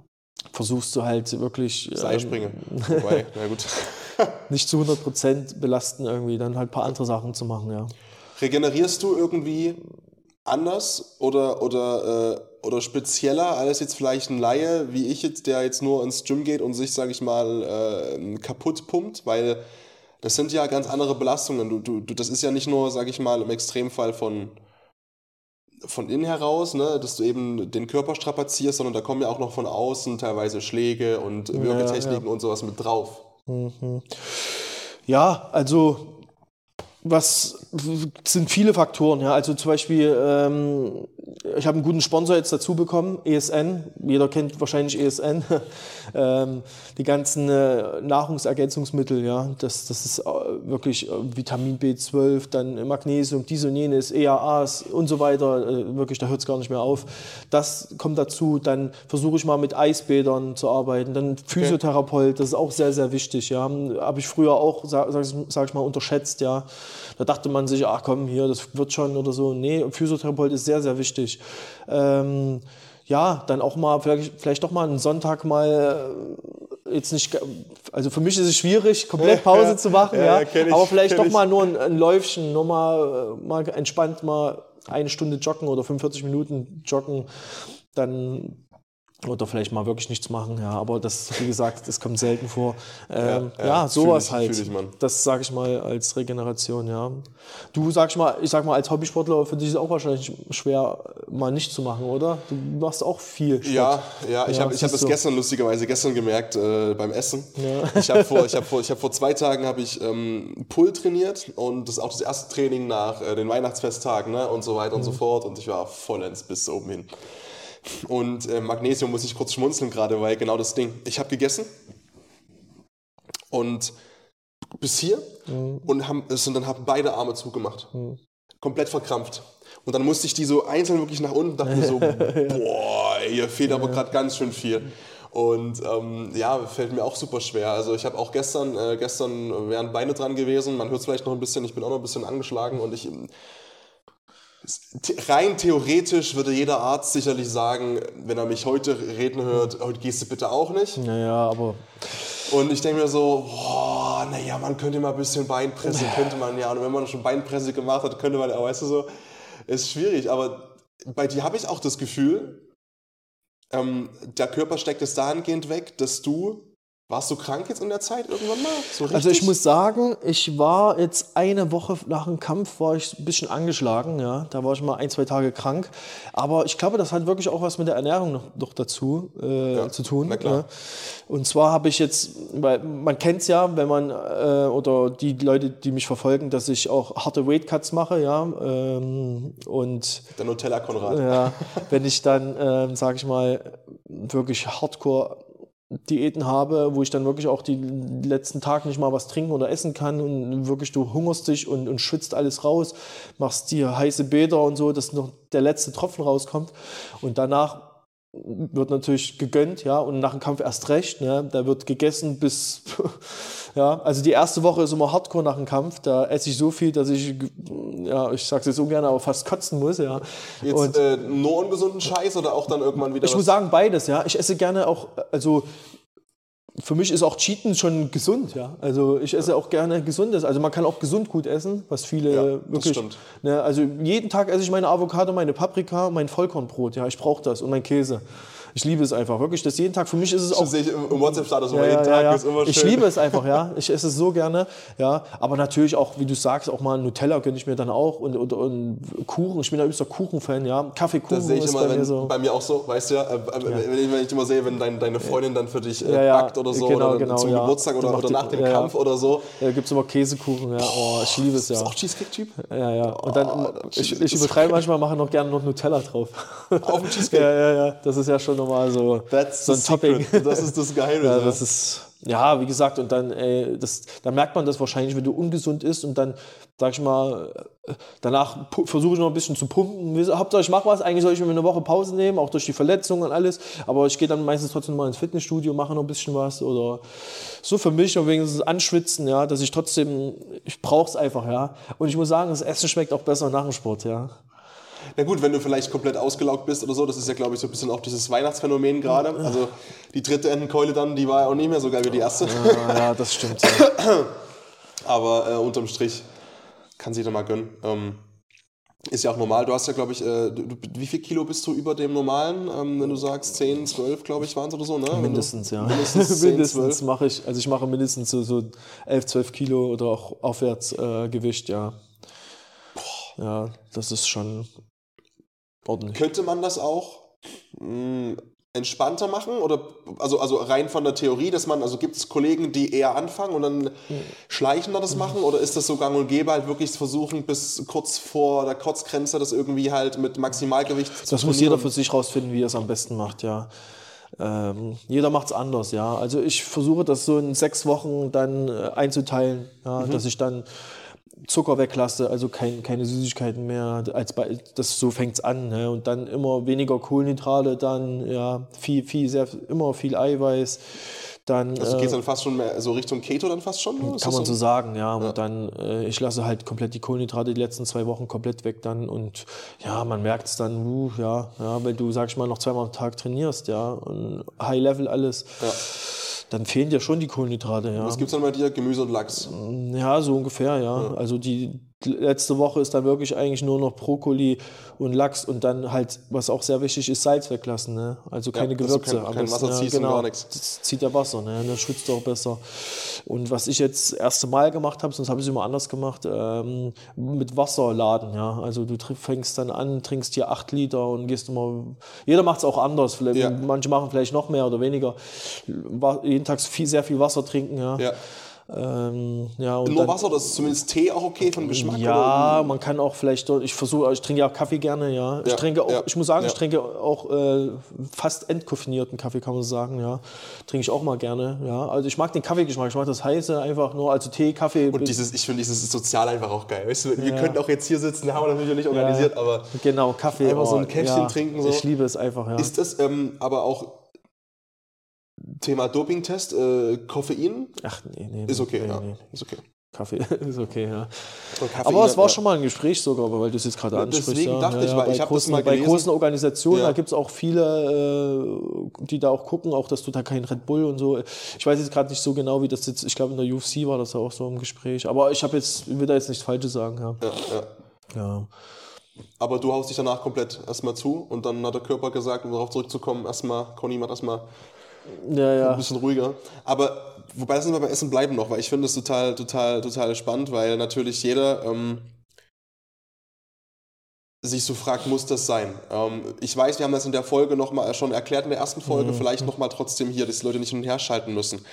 versuchst du halt wirklich ähm, Seilspringen. Wobei, na gut. *laughs* nicht zu 100% belasten irgendwie, dann halt ein paar andere Sachen zu machen, ja. Regenerierst du irgendwie anders oder, oder, äh, oder spezieller als jetzt vielleicht ein Laie, wie ich jetzt, der jetzt nur ins Gym geht und sich, sage ich mal, äh, kaputt pumpt? Weil das sind ja ganz andere Belastungen. Du, du, du, das ist ja nicht nur, sage ich mal, im Extremfall von, von innen heraus, ne, dass du eben den Körper strapazierst, sondern da kommen ja auch noch von außen teilweise Schläge und Würgetechniken und sowas mit drauf. Ja, also was sind viele Faktoren, ja. Also zum Beispiel, ähm, ich habe einen guten Sponsor jetzt dazu bekommen, ESN. Jeder kennt wahrscheinlich ESN. *laughs* ähm, die ganzen äh, Nahrungsergänzungsmittel, ja. Das, das ist äh, wirklich äh, Vitamin B12, dann Magnesium, dies und jenes, EAAs und so weiter. Äh, wirklich, da hört es gar nicht mehr auf. Das kommt dazu. Dann versuche ich mal mit Eisbädern zu arbeiten. Dann Physiotherapeut, das ist auch sehr, sehr wichtig, ja. Habe ich früher auch, sag, sag ich mal, unterschätzt, ja. Da dachte man sich, ach komm, hier, das wird schon oder so. Nee, Physiotherapeut ist sehr, sehr wichtig. Ähm, ja, dann auch mal, vielleicht, vielleicht doch mal einen Sonntag mal äh, jetzt nicht, also für mich ist es schwierig, komplett *laughs* Pause zu machen, Ja, ja, ja, ich, aber vielleicht doch ich. mal nur ein, ein Läufchen, nur mal, äh, mal entspannt mal eine Stunde joggen oder 45 Minuten joggen, dann oder vielleicht mal wirklich nichts machen, ja, aber das, wie gesagt, das kommt selten vor. Ähm, Ja, ja, ja, sowas ich- halt. ich. Das sage ich mal als Regeneration, ja. Du sagst mal, ich sag mal, als Hobbysportler für dich ist es auch wahrscheinlich schwer, mal nicht zu machen, oder? Du machst auch viel Sport. Ja, ja, ich Ja, habe ich hab das du. gestern lustigerweise gestern gemerkt äh, beim Essen. Ich habe vor, ich hab vor, ich hab vor *laughs* zwei Tagen habe ich ähm, Pull trainiert und das ist auch das erste Training nach äh, den Weihnachtsfesttagen ne, und so weiter und so Mhm. fort und ich war vollends bis oben hin. Und äh, Magnesium muss ich kurz schmunzeln gerade, weil genau das Ding. Ich habe gegessen und bis hier und haben, sind dann haben beide Arme zugemacht. Komplett verkrampft. Und dann musste ich die so einzeln wirklich nach unten, dachte mir so, *laughs* boah, hier fehlt aber gerade ganz schön viel. Und ähm, ja, fällt mir auch super schwer. Also ich habe auch gestern, äh, gestern wären Beine dran gewesen. Man hört es vielleicht noch ein bisschen, ich bin auch noch ein bisschen angeschlagen und ich rein theoretisch würde jeder Arzt sicherlich sagen, wenn er mich heute reden hört, heute gehst du bitte auch nicht. Naja, aber. Und ich denke mir so, boah, naja, man könnte mal ein bisschen Beinpresse, *laughs* könnte man ja. Und wenn man schon Beinpresse gemacht hat, könnte man, weißt du so, ist schwierig. Aber bei dir habe ich auch das Gefühl, ähm, der Körper steckt es dahingehend weg, dass du warst du krank jetzt in der Zeit irgendwann mal? So also ich muss sagen, ich war jetzt eine Woche nach dem Kampf war ich ein bisschen angeschlagen, ja. Da war ich mal ein, zwei Tage krank. Aber ich glaube, das hat wirklich auch was mit der Ernährung noch, noch dazu äh, ja, zu tun. Ja. Und zwar habe ich jetzt, weil man kennt es ja, wenn man äh, oder die Leute, die mich verfolgen, dass ich auch harte Weight Cuts mache, ja. Ähm, und der Nutella Konrad. Ja, wenn ich dann, ähm, sage ich mal, wirklich Hardcore Diäten habe, wo ich dann wirklich auch die letzten Tage nicht mal was trinken oder essen kann und wirklich du hungerst dich und, und schwitzt alles raus, machst dir heiße Bäder und so, dass noch der letzte Tropfen rauskommt. Und danach wird natürlich gegönnt, ja, und nach dem Kampf erst recht, ne, da wird gegessen bis Ja, also die erste Woche ist immer Hardcore nach dem Kampf. Da esse ich so viel, dass ich, ja, ich sag's jetzt ungern, aber fast kotzen muss. Ja. Jetzt und, äh, nur ungesunden Scheiß oder auch dann irgendwann wieder? Ich muss sagen beides. Ja, ich esse gerne auch, also für mich ist auch Cheaten schon gesund, ja. Also ich esse auch gerne gesundes. Also man kann auch gesund gut essen, was viele ja, wirklich. Das stimmt. Ne, also jeden Tag esse ich meine Avocado, meine Paprika, mein Vollkornbrot, ja. Ich brauche das und mein Käse. Ich liebe es einfach, wirklich. Das jeden Tag. Für mich ist es auch. Das sehe ich im WhatsApp-Status ja, jeden Tag. Ja, Ist immer schön. Ich liebe es einfach, ja. *laughs* Ich esse es so gerne. Ja. Aber natürlich auch, wie du sagst, auch mal Nutella gönne ich mir dann auch und, und, und Kuchen. Ich bin ein übster Kuchen-Fan, ja. Kaffeekuchen das sehe ich immer, bei, wenn, mir so. bei mir auch so, weißt du ja. Äh, äh wenn, ich, wenn, ich, immer sehe, wenn dein, deine Freundin dann für dich äh, backt oder so, genau, oder genau, zum Geburtstag oder, oder nach dem Kampf oder so. Ja, gibt es immer Käsekuchen, ja. Oh, ich liebe es ja. Ist auch Cheesecake-Typ? Ja, ja. Und dann, oh, ich, ich übertreibe manchmal, mache noch gerne noch Nutella drauf. Auf dem Cheesecake? *laughs* Ja, ja, ja. Das ist ja schon nochmal so. That's so ein Topping. Das ist das Geheimnis. *laughs* ja, das ist, ja, wie gesagt, und dann, ey, das, dann merkt man das wahrscheinlich, wenn du ungesund isst und dann, sag ich mal, danach versuche ich noch ein bisschen zu pumpen. Hauptsache, ich mache was. Eigentlich soll ich mir eine Woche Pause nehmen, auch durch die Verletzungen und alles. Aber ich gehe dann meistens trotzdem mal ins Fitnessstudio, mache noch ein bisschen was oder so für mich und wegen des Anschwitzen, ja, dass ich trotzdem, ich brauche es einfach, ja. Und ich muss sagen, das Essen schmeckt auch besser nach dem Sport, ja. Na gut, wenn du vielleicht komplett ausgelaugt bist oder so, das ist ja, glaube ich, so ein bisschen auch dieses Weihnachtsphänomen gerade. Also die dritte Entenkeule dann, die war ja auch nicht mehr so geil wie die erste. Ja, ja das stimmt. Ja. *coughs* Aber äh, unterm Strich kann sich da mal gönnen. Ähm, ist ja auch normal. Du hast ja, glaube ich, äh, du, wie viel Kilo bist du über dem normalen, ähm, wenn du sagst 10, 12, glaube ich, waren es oder so, ne? Mindestens, ja. Mindestens, *laughs* 10, mindestens mache ich, also ich mache mindestens so, so 11, 12 Kilo oder auch aufwärts äh, Gewicht, ja. Ja, das ist schon ordentlich. Könnte man das auch mh, hm, entspannter machen? Oder also, also rein von der Theorie, dass man, also gibt es Kollegen, die eher anfangen und dann mhm. schleichender das machen? Oder ist das so gang und gäbe, halt wirklich versuchen, bis kurz vor der Kotzgrenze das irgendwie halt mit Maximalgewicht das zu Das muss jeder für sich rausfinden, wie er es am besten macht, ja. Ähm, jeder macht es anders, ja. Also ich versuche das so in sechs Wochen dann äh, einzuteilen, ja, mhm. dass ich dann Zucker weglasse, also kein, keine Süßigkeiten mehr. Als bei, das so fängt's an. Ne? Und dann immer weniger Kohlenhydrate, dann ja viel, viel, sehr, immer viel Eiweiß. Dann, also geht es dann fast schon mehr so Richtung Keto dann fast schon? Kann man so, sagen, ja. Und dann, äh, ich lasse halt komplett die Kohlenhydrate die letzten zwei Wochen komplett weg dann und ja, man merkt es dann, uh, ja, ja, weil du, sag ich mal, noch zweimal am Tag trainierst, ja, und High Level alles. Ja dann fehlen dir schon die Kohlenhydrate. Ja. Was gibt es dann bei dir? Gemüse und Lachs? Ja, so ungefähr, ja. ja. Also die letzte Woche ist dann wirklich eigentlich nur noch Brokkoli und Lachs und dann halt, was auch sehr wichtig ist, Salz weglassen. Ne? Also keine ja, Gewürze. Kein, kein Wasser ziehst ja, genau, gar nichts. Das zieht ja Wasser, ne? dann schwitzt du auch besser. Und was ich jetzt das erste Mal gemacht habe, sonst habe ich es immer anders gemacht, ähm, mit Wasser laden. Ja? Also du fängst dann an, trinkst hier acht Liter und gehst immer, jeder macht es auch anders. Vielleicht, ja. Manche machen vielleicht noch mehr oder weniger. Jeden Tag viel, sehr viel Wasser trinken. Ja. Ähm, ja, Nur dann, Wasser oder ist zumindest Tee auch okay von Geschmack? ja, Oder? man kann auch vielleicht ich versuche, ich trinke ja auch Kaffee gerne, ja. Ich Ja, trinke auch, ja, ich muss sagen, ich trinke auch äh, fast entkoffinierten Kaffee, kann man sagen, ja. Trinke ich auch mal gerne, ja. Also ich mag den Kaffeegeschmack, ich mag das heiße einfach nur, also Tee, Kaffee. Und dieses, ich finde dieses sozial einfach auch geil. Weißt du, wir könnten auch jetzt hier sitzen, haben wir natürlich nicht organisiert, aber genau, Kaffee. Einfach so ein Käffchen ja, trinken, so. Ich liebe es einfach, ja. ist das ähm, aber auch Thema Dopingtest, äh, Koffein? Ach, nee, nee. Ist okay, nee, ja. nee. Ist okay. Kaffee *laughs* ist okay, ja. Koffein, Aber es war ja. schon mal ein Gespräch sogar, weil du es jetzt gerade ansprichst. deswegen ja. dachte ja, ich, weil bei ich hab das großen, mal Bei gelesen. großen Organisationen, da gibt es auch viele, äh, die da auch gucken, auch dass du da kein Red Bull und so. Ich weiß jetzt gerade nicht so genau, wie das jetzt, ich glaube in der UFC war das ja auch so im Gespräch. Aber ich habe jetzt, will da jetzt nichts Falsches sagen. Ja. Ja, ja. ja. Aber du haust dich danach komplett erstmal zu und dann hat der Körper gesagt, um darauf zurückzukommen, erstmal, Conny macht erstmal Ja, ein ja. bisschen ruhiger. Aber wobei lassen wir beim Essen bleiben noch, weil ich finde es total, total, total spannend, weil natürlich jeder ähm, sich so fragt, muss das sein? Ähm, ich weiß, wir haben das in der Folge noch mal schon erklärt, in der ersten Folge, vielleicht noch mal trotzdem hier, dass die Leute nicht hin und her schalten müssen.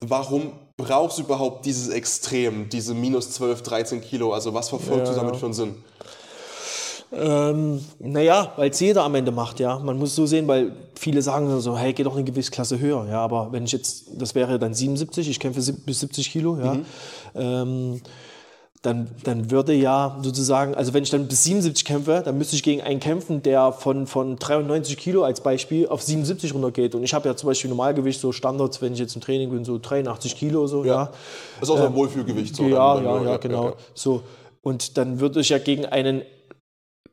Warum brauchst du überhaupt dieses Extrem, diese minus 12, 13 Kilo? Also was verfolgst du Ja. damit für einen Sinn? Ähm, naja, weil es jeder am Ende macht, ja. Man muss so sehen, weil viele sagen so, hey, geh doch eine gewisse Klasse höher, ja. Aber wenn ich jetzt, das wäre dann 77, ich kämpfe bis 70 Kilo, ja. Ähm, dann, dann würde ja sozusagen, also wenn ich dann bis 77 kämpfe, dann müsste ich gegen einen kämpfen, der von, von 93 Kilo als Beispiel auf 77 runtergeht. Und ich habe ja zum Beispiel Normalgewicht, so Standards, wenn ich jetzt im Training bin, so 83 Kilo, so, ja. Das ist auch so ein Wohlfühlgewicht. So Ähm, Ja, dann- ja, dann- ja, genau. So. Und dann würde ich ja gegen einen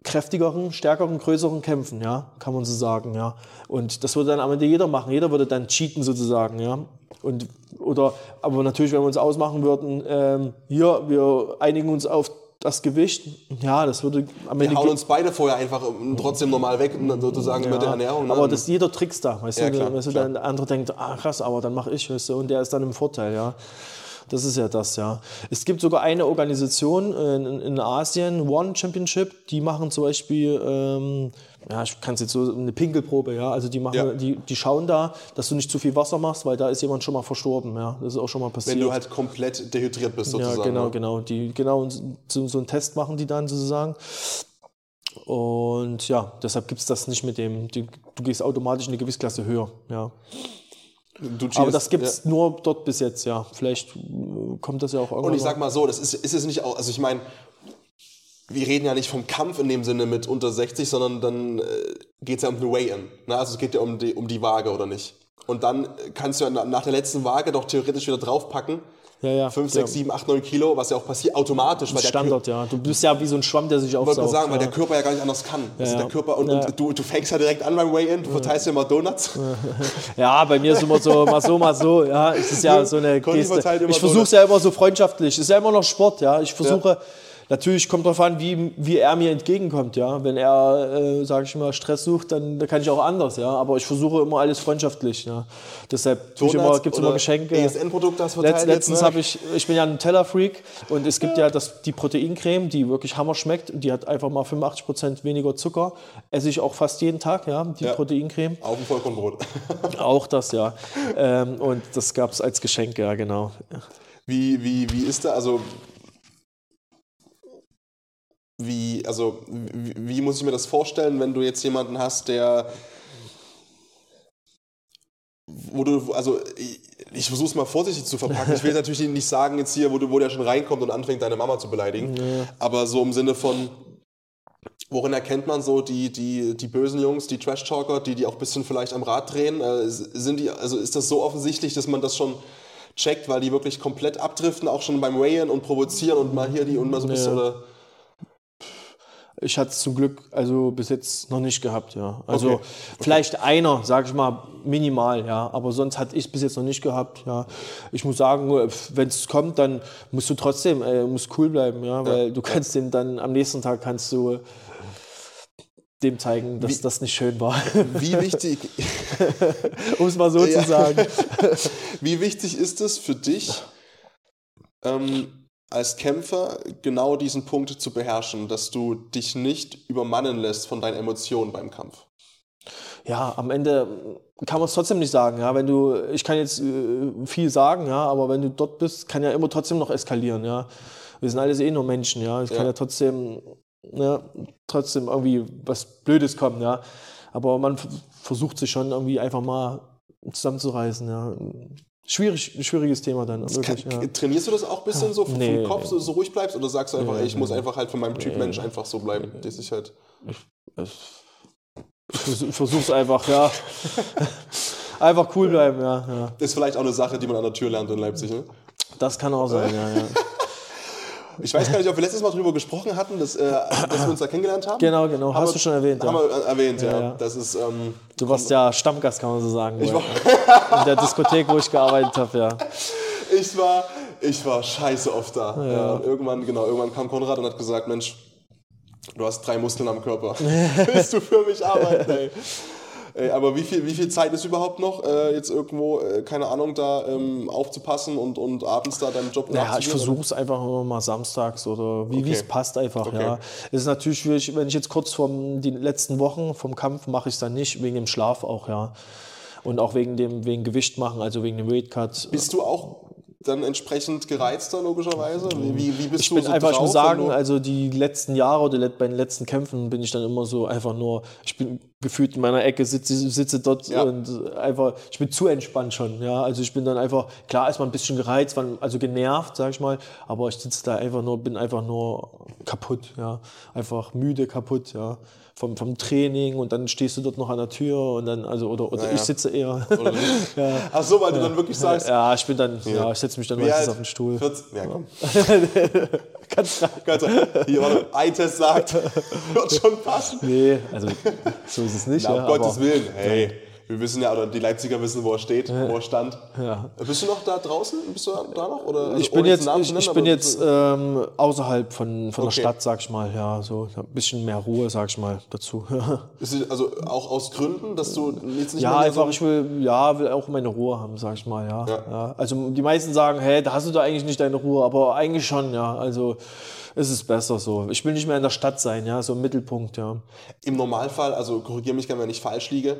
kräftigeren, stärkeren, größeren kämpfen, ja, kann man so sagen, ja. Und das würde dann am Ende jeder machen. Jeder würde dann cheaten sozusagen, ja. Und, oder, aber natürlich, wenn wir uns ausmachen würden, ähm, hier, wir einigen uns auf das Gewicht, ja, das würde am Wir Ende hauen ge- uns beide vorher einfach trotzdem normal weg, und dann sozusagen mit der Ernährung. ne? aber das, jeder trickst da, weißt Ja, du, klar, weißt du klar. dann der andere denkt, ah krass, aber dann mache ich, weißt du, und der ist dann im Vorteil, ja. Das ist ja das, ja. Es gibt sogar eine Organisation äh, in, in Asien, One Championship, die machen zum Beispiel, ähm, ja, ich kann es jetzt so, eine Pinkelprobe, ja, also die machen, Ja. die, die schauen da, dass du nicht zu viel Wasser machst, weil da ist jemand schon mal verstorben, ja, das ist auch schon mal passiert. wenn du halt komplett dehydriert bist, sozusagen. Ja, genau, ne? genau. Die, genau, so, so einen Test machen die dann sozusagen. Und ja, deshalb gibt es das nicht mit dem, du gehst automatisch eine Gewichtsklasse höher. Ja. Du Aber das gibt es ja. nur dort bis jetzt, ja. Vielleicht äh, kommt das ja auch irgendwann. Und ich sag mal so, das ist, ist es nicht auch, also ich meine, wir reden ja nicht vom Kampf in dem Sinne mit unter 60, sondern dann äh, geht es ja um eine Weigh-In. Ne? Also es geht ja um die, um die Waage, oder nicht? Und dann kannst du ja na- nach der letzten Waage doch theoretisch wieder draufpacken. Ja, ja, 5, ja. 6, 7, 8, 9 Kilo, was ja auch passiert, automatisch. Weil der Standard, ja. Du bist ja wie so ein Schwamm, der sich Ich wollte aufsaugt. mal sagen, weil der Körper ja gar nicht anders kann. Also der. Körper und, und du, du fängst ja direkt an beim Weigh-In, du verteilst ja immer Donuts. Ja, bei mir ist immer so, mal so, mal so. Ja, es ist ja so eine Geste. Ich versuche es ja immer so freundschaftlich. Es ist ja immer noch Sport, ja. Ich versuche, natürlich kommt darauf an, wie, wie er mir entgegenkommt, ja. Wenn er, äh, sage ich mal, Stress sucht, dann, dann kann ich auch anders, ja. Aber ich versuche immer alles freundschaftlich, ja. Deshalb gibt es immer Geschenke. ESN-Produkte hast verteilt Letz, letztens ne? habe ich, ich bin ja ein Nutella-Freak und es gibt ja das, die Proteincreme, die wirklich Hammer schmeckt. Die hat einfach mal 85% weniger Zucker. Esse ich auch fast jeden Tag, ja, die Ja. Proteincreme. Auf dem Vollkornbrot. *laughs* Auch das, ja. Ähm, und das gab es als Geschenk, ja, genau. Wie, wie, wie ist da, also wie, also wie, wie muss ich mir das vorstellen, wenn du jetzt jemanden hast, der wo du, also ich, ich versuche es mal vorsichtig zu verpacken. Ich will *laughs* natürlich nicht sagen, jetzt hier, wo, du, wo der schon reinkommt und anfängt, deine Mama zu beleidigen. Aber so im Sinne von, worin erkennt man so die, die, die bösen Jungs, die Trash-Talker, die, die auch ein bisschen vielleicht am Rad drehen? Äh, sind die, also ist das so offensichtlich, dass man das schon checkt, weil die wirklich komplett abdriften, auch schon beim Weighen und provozieren und mal hier die und mal so ein bisschen, oder? Ich hatte es zum Glück also bis jetzt noch nicht gehabt, ja. Also Okay. vielleicht einer, sage ich mal, minimal, ja. Aber sonst hatte ich es bis jetzt noch nicht gehabt, ja. Ich muss sagen, wenn es kommt, dann musst du trotzdem, äh, musst cool bleiben, ja, weil du kannst dem dann am nächsten Tag kannst du dem zeigen, dass das nicht schön war, *laughs* Wie wichtig, *laughs* um es mal so Ja. zu sagen. *laughs* wie wichtig ist es für dich, ähm, als Kämpfer genau diesen Punkt zu beherrschen, dass du dich nicht übermannen lässt von deinen Emotionen beim Kampf? ja, am Ende kann man es trotzdem nicht sagen. Ja, wenn du, ich kann jetzt äh, viel sagen, ja, aber wenn du dort bist, kann ja immer trotzdem noch eskalieren. Ja, wir sind alles eh nur Menschen. Ja, es Ja. kann ja trotzdem, ja, trotzdem irgendwie was Blödes kommen. Ja, aber man versucht sich schon irgendwie einfach mal zusammenzureißen. Ja, schwierig, schwieriges Thema dann. Wirklich, Kann, ja. Trainierst du das auch ein bisschen so vom Nee, Kopf, nee. so, so ruhig bleibst? Oder sagst du einfach, Nee, ey, ich muss nee. einfach halt von meinem Typ Mensch einfach so bleiben? Das ist halt. Ich vers- versuch's einfach, ja. *laughs* einfach cool bleiben, ja, ja. Das ist vielleicht auch eine Sache, die man an der Tür lernt in Leipzig. Ne? Das kann auch sein, ja, ja. Ich weiß gar nicht, ob wir letztes Mal drüber gesprochen hatten, dass, äh, dass wir uns da kennengelernt haben. Genau, genau. Haben Hast wir- du schon erwähnt, Haben ja. wir äh, erwähnt, ja. Ja. Das ist, ähm, Du warst ja Stammgast, kann man so sagen. Ich bei- in der Diskothek, wo ich gearbeitet habe, ja. ich war, ich war scheiße oft da. Ja. irgendwann, genau, irgendwann kam Konrad und hat gesagt, Mensch, du hast drei Muskeln am Körper. *laughs* Willst du für mich arbeiten, ey? Ey, aber wie viel, wie viel Zeit ist überhaupt noch, äh, jetzt irgendwo, äh, keine Ahnung, da ähm, aufzupassen und, und abends da deinem Job Ja, ich nachzugehen? versuche es einfach immer mal samstags oder wie wie es Okay. passt einfach, Okay. ja. Es ist natürlich schwierig, wenn ich jetzt kurz vor den letzten Wochen vom Kampf mache ich es dann nicht, wegen dem Schlaf auch, ja. Und auch wegen dem wegen Gewicht machen, also wegen dem Weight Cut. Bist du auch dann entsprechend gereizter, logischerweise? Wie, wie, bist Ich du bin so einfach, ich drauf, muss wenn sagen, also die letzten Jahre oder bei den letzten Kämpfen bin ich dann immer so einfach nur, ich bin gefühlt in meiner Ecke, sitze, sitze dort Ja. und einfach, ich bin zu entspannt schon, ja, also ich bin dann einfach, klar ist man ein bisschen gereizt, also genervt, sag ich mal, aber ich sitze da einfach nur, bin einfach nur kaputt, ja, einfach müde, kaputt, ja, vom, vom Training und dann stehst du dort noch an der Tür und dann, also, oder, oder Ja, ich ja. sitze eher, Oder nicht? *laughs* Ach so, weil du dann wirklich sagst, ja, ich bin dann, ja, ich setze mich dann wie meistens alt? auf den Stuhl. 14, ja, komm. *laughs* Ganz Ganz Hier, warte, Eye-Test sagt, *laughs* wird schon passen. Nee, also so ist es nicht. Na, um ja, Gottes Willen, hey, wir wissen ja, oder die Leipziger wissen, wo er steht, wo er stand. Ja. Bist du noch da draußen? Bist du da noch? Oder, also Ich bin jetzt, ich, ich bin jetzt ähm, außerhalb von, von Okay. der Stadt, sag ich mal, ja, so ein bisschen mehr Ruhe, sag ich mal, dazu. *laughs* Also auch aus Gründen, dass du jetzt nicht ja, einfach, so... ich will, ja, will auch meine Ruhe haben, sag ich mal, ja. Ja. ja. Also die meisten sagen, hey, da hast du da eigentlich nicht deine Ruhe, aber eigentlich schon, ja. Also es ist besser so. Ich will nicht mehr in der Stadt sein, ja, so im Mittelpunkt, ja. Im Normalfall, also korrigiere mich gerne, wenn ich falsch liege,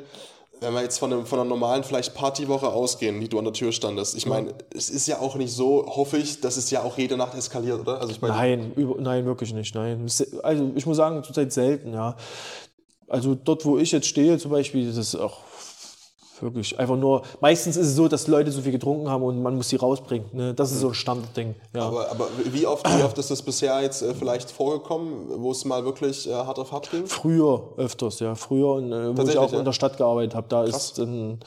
wenn wir jetzt von, einem, von einer normalen vielleicht Partywoche ausgehen, die du an der Tür standest, ich meine, es ist ja auch nicht so, hoffe ich, dass es ja auch jede Nacht eskaliert, oder? Also ich meine, Nein, über, nein, wirklich nicht. Nein. Also ich muss sagen, zurzeit selten, ja. Also dort, wo ich jetzt stehe, zum Beispiel, das ist auch wirklich einfach nur. Meistens ist es so, dass Leute so viel getrunken haben und man muss sie rausbringen. Ne? Das ist so ein Standardding. Ja. aber, aber wie, oft, wie oft ist das bisher jetzt äh, vielleicht vorgekommen, wo es mal wirklich äh, hart auf hart ging? Früher öfters, ja. Früher, und, äh, wo ich auch ja? in der Stadt gearbeitet habe, da ist dann,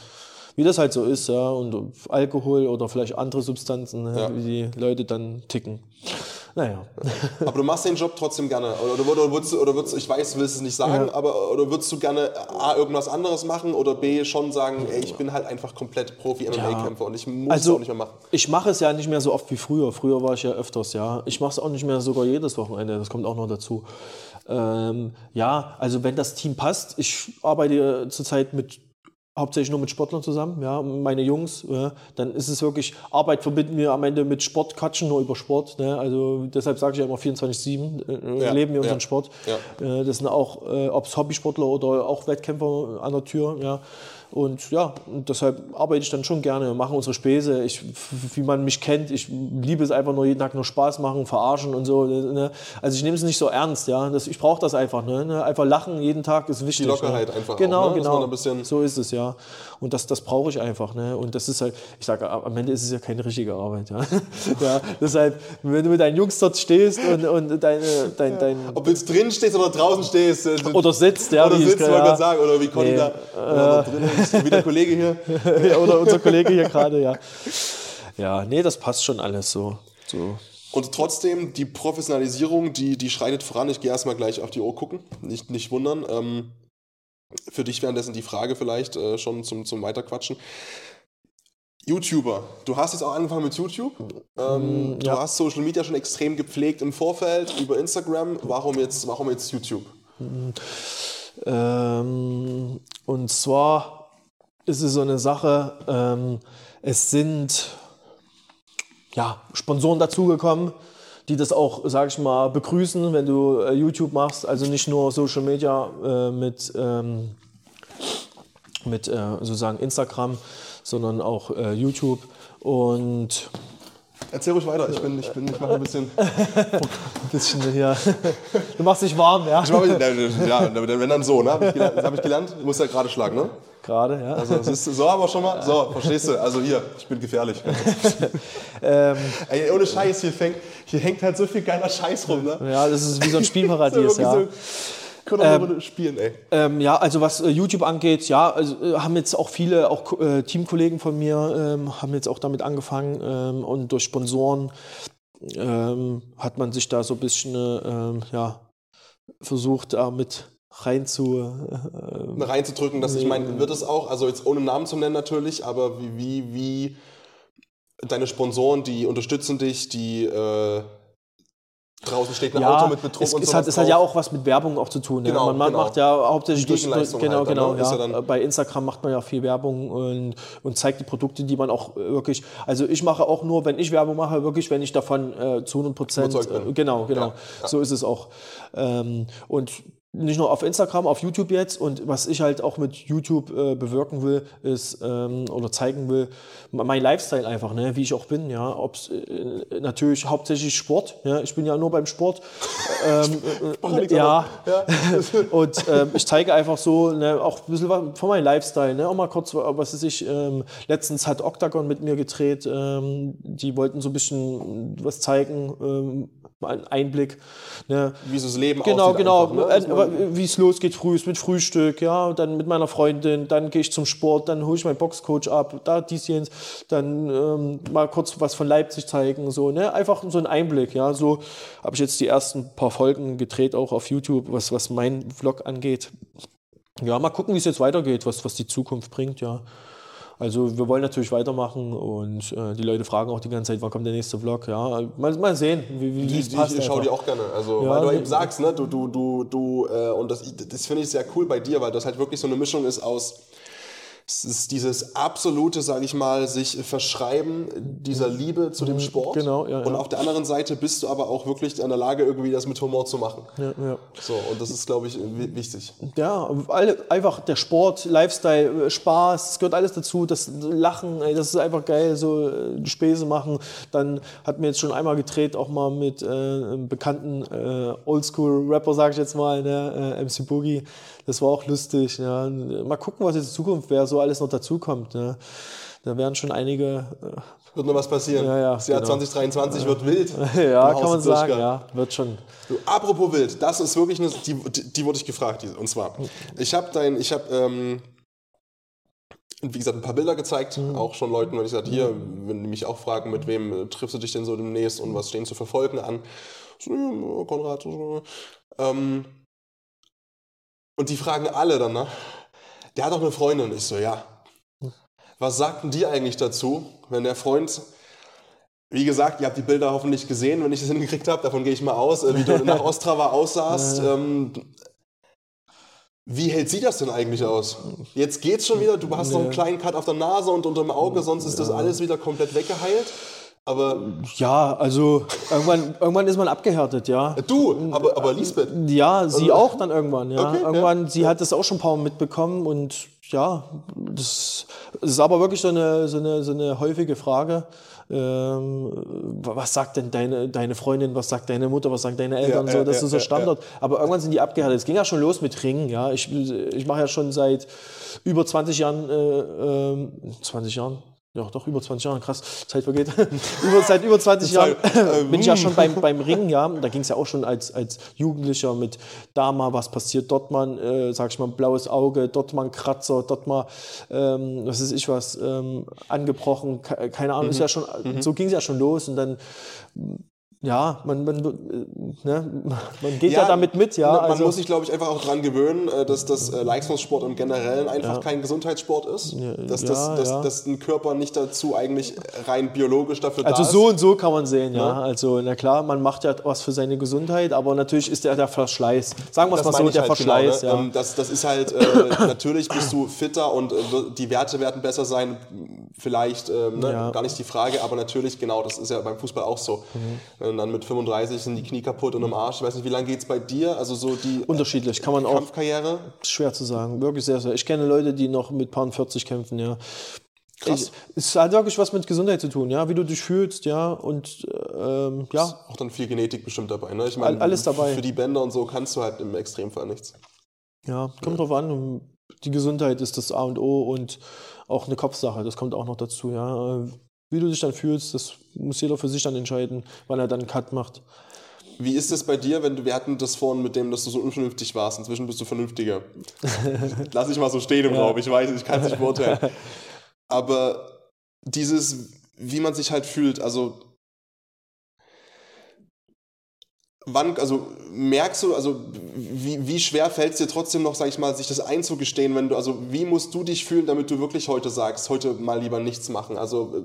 wie das halt so ist, ja, und Alkohol oder vielleicht andere Substanzen, ja. Ja. wie die Leute dann ticken. Naja. *laughs* Aber du machst den Job trotzdem gerne. Oder, oder, oder, würdest, du- oder würdest, ich weiß, du willst es nicht sagen, aber oder würdest du gerne A, irgendwas anderes machen oder B, schon sagen, ey, ich bin halt einfach komplett Profi-MMA-Kämpfer und ich muss es auch nicht mehr machen. Ich mache es ja nicht mehr so oft wie früher. Früher war ich ja öfters, ja. Ich mache es auch nicht mehr sogar jedes Wochenende, das kommt auch noch dazu. Ähm, ja, also wenn das Team passt, ich arbeite zurzeit mit hauptsächlich nur mit Sportlern zusammen, ja, meine Jungs, ja, dann ist es wirklich, Arbeit verbinden wir am Ende mit Sport, quatschen nur über Sport, ne, also deshalb sage ich ja immer 24-7, äh, Ja, leben wir unseren ja, Sport. Äh, das sind auch, äh, ob es Hobbysportler oder auch Wettkämpfer an der Tür, ja. Und ja, und deshalb arbeite ich dann schon gerne, mache unsere Späße. Ich, wie man mich kennt, ich liebe es einfach nur jeden Tag nur Spaß machen, verarschen und so. Ne? Also ich nehme es nicht so ernst, ja. Das, ich brauche das einfach, ne? Einfach lachen jeden Tag ist wichtig. Lockerheit ne? einfach auch, Genau, ne? Dass man genau. ein bisschen- so ist es, ja. Und das, das brauche ich einfach, ne? Und das ist halt, ich sage, am Ende ist es ja keine richtige Arbeit, ja. *laughs* ja deshalb, wenn du mit deinen Jungs dort stehst und, und deine, dein, dein, Ob du jetzt drin stehst oder draußen stehst. äh, oder sitzt, ja. oder sitzt, wollte ja. ich sagen, oder wie Conny Nee, da, da drin ist, wie der Kollege hier. ja, *laughs* oder unser Kollege hier gerade, ja. Ja, nee, das passt schon alles so. so. Und trotzdem, die Professionalisierung, die, die schreitet voran. Ich gehe erstmal gleich auf die Uhr gucken, nicht, nicht wundern. Ähm, für dich währenddessen die Frage vielleicht äh, schon zum, zum Weiterquatschen. YouTuber, du hast jetzt auch angefangen mit YouTube. Ähm, Du ja. hast Social Media schon extrem gepflegt im Vorfeld über Instagram. Warum jetzt, warum jetzt YouTube? Ähm, und zwar ist es so eine Sache, ähm, es sind ja, Sponsoren dazugekommen, die das auch, sag ich mal, begrüßen, wenn du äh, YouTube machst. Also nicht nur Social Media äh, mit, ähm, mit äh, sozusagen Instagram, sondern auch äh, YouTube. Und Erzähl ruhig weiter, ich bin, ich bin, ich mache ein bisschen. ein bisschen hier. Du machst dich warm, ja? Ich mach, ja, wenn dann so, ne? Habe ich gelernt, hab ich gelernt, du musst ja gerade schlagen, ne? Gerade, ja. Also, siehst du, so haben wir schon mal. So, verstehst du? Also hier, ich bin gefährlich. *laughs* ähm, Ey, ohne Scheiß, hier, fängt, hier hängt halt so viel geiler Scheiß rum, ne? Ja, das ist wie so ein *laughs* Spielparadies, ja. So, können wir ähm, spielen, ey. Ähm, ja, also was äh, YouTube angeht, ja, also, äh, haben jetzt auch viele, auch äh, Teamkollegen von mir, ähm, haben jetzt auch damit angefangen ähm, und durch Sponsoren ähm, hat man sich da so ein bisschen, äh, ja, versucht, da mit rein zu äh, reinzudrücken, dass ich meine, wird es auch, also jetzt ohne Namen zu nennen natürlich, aber wie, wie, wie deine Sponsoren, die unterstützen dich, die äh, Draußen steht ein ja, Auto mit Betrug es, und so. Hat, es hat ja auch was mit Werbung auch zu tun. Genau, ja. Man genau. macht ja hauptsächlich durch, genau, halt, genau. Ne? Ja. Ja Bei Instagram macht man ja viel Werbung und, und zeigt die Produkte, die man auch wirklich. Also ich mache auch nur, wenn ich Werbung mache, wirklich, wenn ich davon äh, zu 100 Prozent. Äh, genau, genau. Ja, so ist es auch. Ähm, und nicht nur auf Instagram, auf YouTube jetzt. Und was ich halt auch mit YouTube äh, bewirken will, ist ähm, oder zeigen will, mein Lifestyle einfach, ne, wie ich auch bin. Ja, ob äh, natürlich hauptsächlich Sport. Ja, ich bin ja nur beim Sport. *laughs* ähm, äh, ja. ja. *laughs* und äh, ich zeige einfach so ne, auch ein bisschen von meinem Lifestyle. Ne, auch mal kurz, was ist ich. Ähm, letztens hat Octagon mit mir gedreht. Ähm, die wollten so ein bisschen was zeigen ähm, einen Einblick. Ne? Wie so das Leben genau, genau, einfach, ne? wie es losgeht früh mit Frühstück, ja, dann mit meiner Freundin, dann gehe ich zum Sport, dann hole ich meinen Boxcoach ab, da dies Jens, dann ähm, mal kurz was von Leipzig zeigen, so, ne, einfach so ein Einblick, ja, so habe ich jetzt die ersten paar Folgen gedreht, auch auf YouTube, was, was mein Vlog angeht. Ja, mal gucken, wie es jetzt weitergeht, was, was die Zukunft bringt, ja. Also wir wollen natürlich weitermachen und äh, die Leute fragen auch die ganze Zeit, wann kommt der nächste Vlog. Ja, mal, mal sehen, wie, wie die, es passt. Ich, ich schaue die auch gerne. Also ja, weil du eben sagst, ne, du, du, du, du äh, und das, das finde ich sehr cool bei dir, weil das halt wirklich so eine Mischung ist aus es ist dieses absolute, sage ich mal, sich verschreiben dieser Liebe zu dem mhm, Sport. Genau, ja, Und ja. auf der anderen Seite bist du aber auch wirklich in der Lage, irgendwie das mit Humor zu machen. Ja, ja. So, und das ist, glaube ich, wichtig. Ja, einfach der Sport, Lifestyle, äh, Spaß, das gehört alles dazu. Das Lachen, ey, das ist einfach geil, so äh, Späße machen. Dann hat mir jetzt schon einmal gedreht, auch mal mit äh, einem bekannten äh, Oldschool-Rapper, sage ich jetzt mal, ne, äh, MC Boogie. Das war auch lustig. Ja. Mal gucken, was jetzt in Zukunft wäre, so alles noch dazukommt. Ne. Da werden schon einige. Äh, wird noch was passieren. Ja, ja, das Jahr genau. 2023 wird wild. *laughs* ja, kann man sagen, ja, wird schon. Du, apropos wild, das ist wirklich eine, die, die, die wurde ich gefragt. Und zwar, ich habe dein, ich habe, ähm, wie gesagt, ein paar Bilder gezeigt, mhm. auch schon Leuten, weil ich gesagt, hier, wenn die mich auch fragen, mit wem triffst du dich denn so demnächst und was stehen zu verfolgen an. So, Konrad, so, ähm, und die fragen alle dann, ne? Der hat doch eine Freundin. Und ich so, ja. Was sagten die eigentlich dazu, wenn der Freund, wie gesagt, ihr habt die Bilder hoffentlich gesehen, wenn ich das hingekriegt habe, davon gehe ich mal aus, äh, wie du nach Ostrava aussahst. Ähm, wie hält sie das denn eigentlich aus? Jetzt geht's schon wieder, du hast noch einen kleinen Cut auf der Nase und unter dem Auge, sonst ist das alles wieder komplett weggeheilt. Aber ja, also irgendwann, irgendwann ist man abgehärtet, ja. Du, aber, aber Lisbeth. Ja, sie also, auch dann irgendwann, ja. Okay, irgendwann, ja. sie hat das auch schon ein paar Mal mitbekommen und ja, das, das ist aber wirklich so eine, so eine, so eine häufige Frage. Ähm, was sagt denn deine, deine Freundin, was sagt deine Mutter, was sagen deine Eltern, ja, so, das ja, ist so Standard. Aber irgendwann sind die abgehärtet. Es ging ja schon los mit Ringen, ja. Ich, ich mache ja schon seit über 20 Jahren, äh, äh, 20 Jahren, ja, doch über 20 Jahre, krass, Zeit vergeht. *laughs* über, seit über 20 Jahren bin ich ja schon beim, beim *laughs* Ringen, ja. Da ging es ja auch schon als, als Jugendlicher mit da mal was passiert, dort mal, äh, sag ich mal, blaues Auge, dort mal ein Kratzer, dort mal, ähm, was ist ich was, ähm, angebrochen, keine Ahnung, mhm. ist ja schon, mhm. so ging es ja schon los und dann ja, man, man, ne, *laughs* man geht ja, ja, damit mit, ja. Man also, muss sich, glaube ich, einfach auch daran gewöhnen, äh, dass das äh, Leistungssport im Generellen einfach ja. kein Gesundheitssport ist. Ja, dass, das, dass, dass ein Körper nicht dazu eigentlich rein biologisch dafür also da ist. Also so und so kann man sehen, ja. Also, na klar, man macht ja was für seine Gesundheit, aber natürlich ist der, der Verschleiß. Sagen wir es mal so, der halt Verschleiß. Genau, ne? ja. das, das ist halt, äh, *coughs* natürlich bist du fitter und äh, die Werte werden besser sein vielleicht ähm, ne, Ja. gar nicht die Frage, aber natürlich, genau, das ist ja beim Fußball auch so. Mhm. Und dann mit 35 sind die Knie kaputt und im Arsch. Ich weiß nicht, wie lange geht es bei dir? Also so die Unterschiedlich, kann man auch Kampfkarriere? schwer zu sagen. Wirklich sehr, sehr. Ich kenne Leute, die noch mit Paar 40 kämpfen, ja. Krass. Ich, es hat wirklich was mit Gesundheit zu tun, ja, wie du dich fühlst, ja, und ähm, ja, Auch dann viel Genetik bestimmt dabei. Ne? Ich meine, All- alles dabei. Für die Bänder und so kannst du halt im Extremfall nichts. ja, kommt drauf an. Die Gesundheit ist das A und O und auch eine Kopfsache, das kommt auch noch dazu, ja. Wie du dich dann fühlst, das muss jeder für sich dann entscheiden, wann er dann einen Cut macht. Wie ist es bei dir, wenn du, wir hatten das vorhin mit dem, dass du so unvernünftig warst, inzwischen bist du vernünftiger. *laughs* Lass ich mal so stehen im Raum, ich weiß, ich kann es nicht beurteilen. *laughs* Aber dieses, wie man sich halt fühlt, also wann, also merkst du, also wie, wie schwer fällt es dir trotzdem noch, sag ich mal, sich das einzugestehen, wenn du, also wie musst du dich fühlen, damit du wirklich heute sagst, heute mal lieber nichts machen? Also, äh,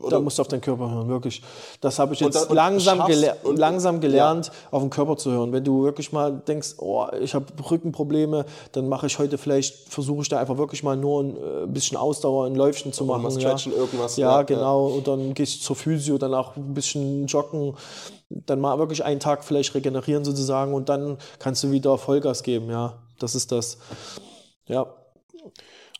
Da oder musst du auf deinen Körper hören, wirklich. Das habe ich Und jetzt dann- und langsam, geler und- langsam gelernt, auf den Körper zu hören. Wenn du wirklich mal denkst, oh, ich habe Rückenprobleme, dann mache ich heute vielleicht, versuche ich da einfach wirklich mal nur ein äh, bisschen Ausdauer, ein Läufchen zu machen. mal ja. irgendwas, Ja, ja, genau. Und dann gehst du zur Physio, danach ein bisschen joggen, dann mal wirklich einen Tag vielleicht regenerieren sozusagen und dann kannst du wieder Vollgas geben. Ja, das ist das. Ja.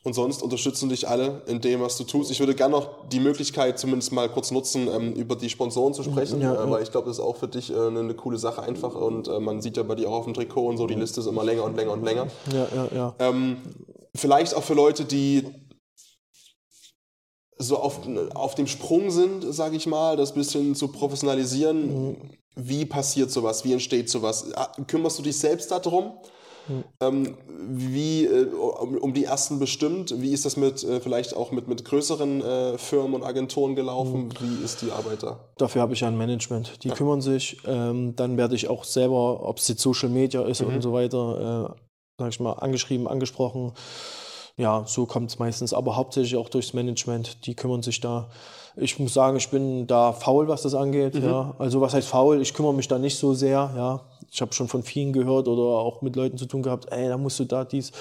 Und sonst unterstützen dich alle in dem, was du tust. Ich würde gerne noch die Möglichkeit zumindest mal kurz nutzen, ähm, über die Sponsoren zu sprechen, Ja, äh, ja. weil ich glaube, das ist auch für dich äh, eine, coole Sache einfach. Und äh, man sieht ja bei dir auch auf dem Trikot und so, die Liste ist immer länger und länger und länger. Ja, ja, ja. Ähm, vielleicht auch für Leute, die so auf, auf dem Sprung sind, sage ich mal, das bisschen zu professionalisieren. Wie passiert sowas? Wie entsteht sowas? Ah, Kümmerst du dich selbst darum? Ähm, wie äh, um, um die ersten bestimmt? Wie ist das mit äh, vielleicht auch mit, mit größeren äh, Firmen und Agenturen gelaufen? Wie ist die Arbeit da? Dafür habe ich ja ein Management. Die kümmern sich. Ähm, dann werde ich auch selber, ob es jetzt Social Media ist und so weiter, äh, sag ich mal, angeschrieben, angesprochen. Ja, so kommt es meistens, aber hauptsächlich auch durchs Management. Die kümmern sich da. Ich muss sagen, ich bin da faul, was das angeht. Ja. Also was heißt faul? Ich kümmere mich da nicht so sehr. Ja. Ich habe schon von vielen gehört oder auch mit Leuten zu tun gehabt, ey, da musst du da dies.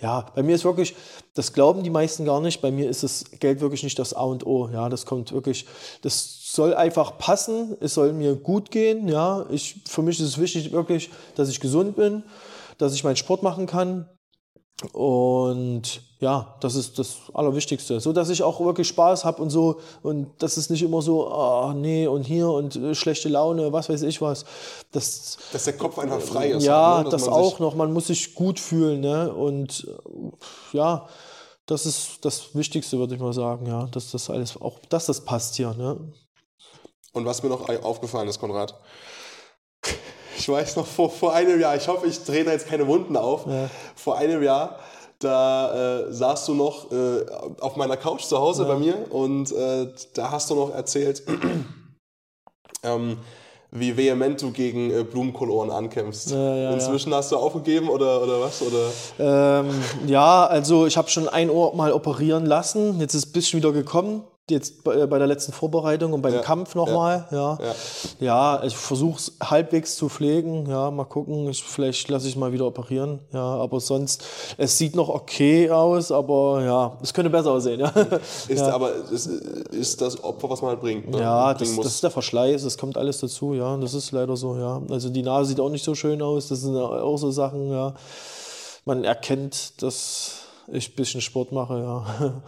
Ja, bei mir ist wirklich, das glauben die meisten gar nicht, bei mir ist das Geld wirklich nicht das A und O. Ja, das kommt wirklich, das soll einfach passen, es soll mir gut gehen. Ja, ich, für mich ist es wichtig wirklich, dass ich gesund bin, dass ich meinen Sport machen kann. Und ja, das ist das Allerwichtigste. So dass ich auch wirklich Spaß habe und so. Und das ist nicht immer so, ah, nee, und hier und äh, schlechte Laune, was weiß ich was. Das, Dass der Kopf einfach frei ist. ja, ne? Das auch noch. Man muss sich gut fühlen. Ne? Und äh, ja, das ist das Wichtigste, würde ich mal sagen. Ja, dass das alles, auch dass das passt hier. Ne? Und was mir noch aufgefallen ist, Konrad, ich weiß noch vor, vor einem Jahr, ich hoffe, ich drehe da jetzt keine Wunden auf, Ja. vor einem Jahr, da äh, saßt du noch äh, auf meiner Couch zu Hause bei mir und äh, da hast du noch erzählt, *clears throat* ähm, wie vehement du gegen äh, Blumenkohlohren ankämpfst. Ja, ja, ja. Inzwischen hast du aufgegeben oder, oder was? Oder? Ähm, ja, also ich habe schon ein Ohr mal operieren lassen. Jetzt ist es ein bisschen wieder gekommen. Jetzt bei, bei der letzten Vorbereitung und beim Ja, Kampf nochmal. Ja. Ja. Ja. ich versuche es halbwegs zu pflegen. Ja, mal gucken. Ich, vielleicht lasse ich mal wieder operieren. Ja, aber sonst, es sieht noch okay aus, aber ja, es könnte besser aussehen. Ja, Ist, Aber ist, ist das Opfer, was man halt bringt. Ne? ja das, das ist der Verschleiß. Das kommt alles dazu. Ja, das ist leider so. Ja, also die Nase sieht auch nicht so schön aus. Das sind auch so Sachen. Ja, man erkennt, dass ich ein bisschen Sport mache. Ja. *laughs*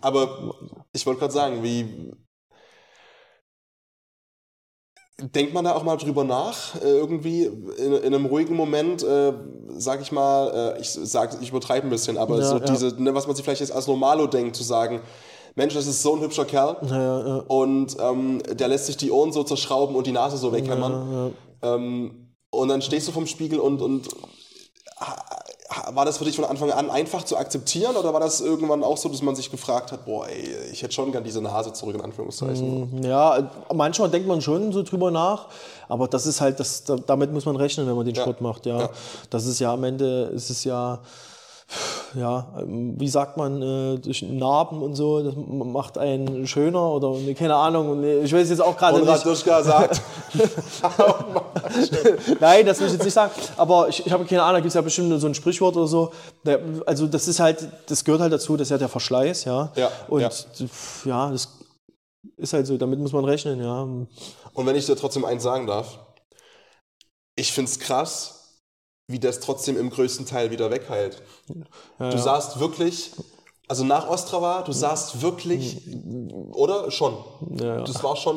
Aber ich wollte gerade sagen, wie. Denkt man da auch mal drüber nach, äh, irgendwie in, in einem ruhigen Moment, äh, sag ich mal, äh, ich sag, ich übertreibe ein bisschen, aber Ja, so ja. diese, ne, was man sich vielleicht jetzt als Normalo denkt, zu sagen, Mensch, das ist so ein hübscher Kerl Ja, und ähm, der lässt sich die Ohren so zerschrauben und die Nase so weghämmern. Ähm, und dann stehst du vom Spiegel und, und war das für dich von Anfang an einfach zu akzeptieren oder war das irgendwann auch so, dass man sich gefragt hat, boah, ey, ich hätte schon gern diese Nase zurück, in Anführungszeichen. Ja, manchmal denkt man schon so drüber nach, aber das ist halt, das, da- damit muss man rechnen, wenn man den Ja. Sport macht. Ja. Ja. Das ist ja am Ende, ist es ja, ja, wie sagt man, äh, durch Narben und so, das macht einen schöner oder ne, keine Ahnung. Ich weiß jetzt auch gerade nicht. Duschka sagt, *laughs* Nein, das will ich jetzt nicht sagen. Aber ich, ich habe keine Ahnung, da gibt es ja bestimmt so ein Sprichwort oder so. Also das ist halt, das gehört halt dazu, das ist ja der Verschleiß, ja. Ja, Und ja. ja, das ist halt so, damit muss man rechnen, ja. Und wenn ich dir trotzdem eins sagen darf, ich finde es krass, wie das trotzdem im größten Teil wieder wegheilt. ja Du ja. sahst wirklich, also nach Ostrava, du sahst wirklich, oder? Schon. Ja, ja. Das war schon,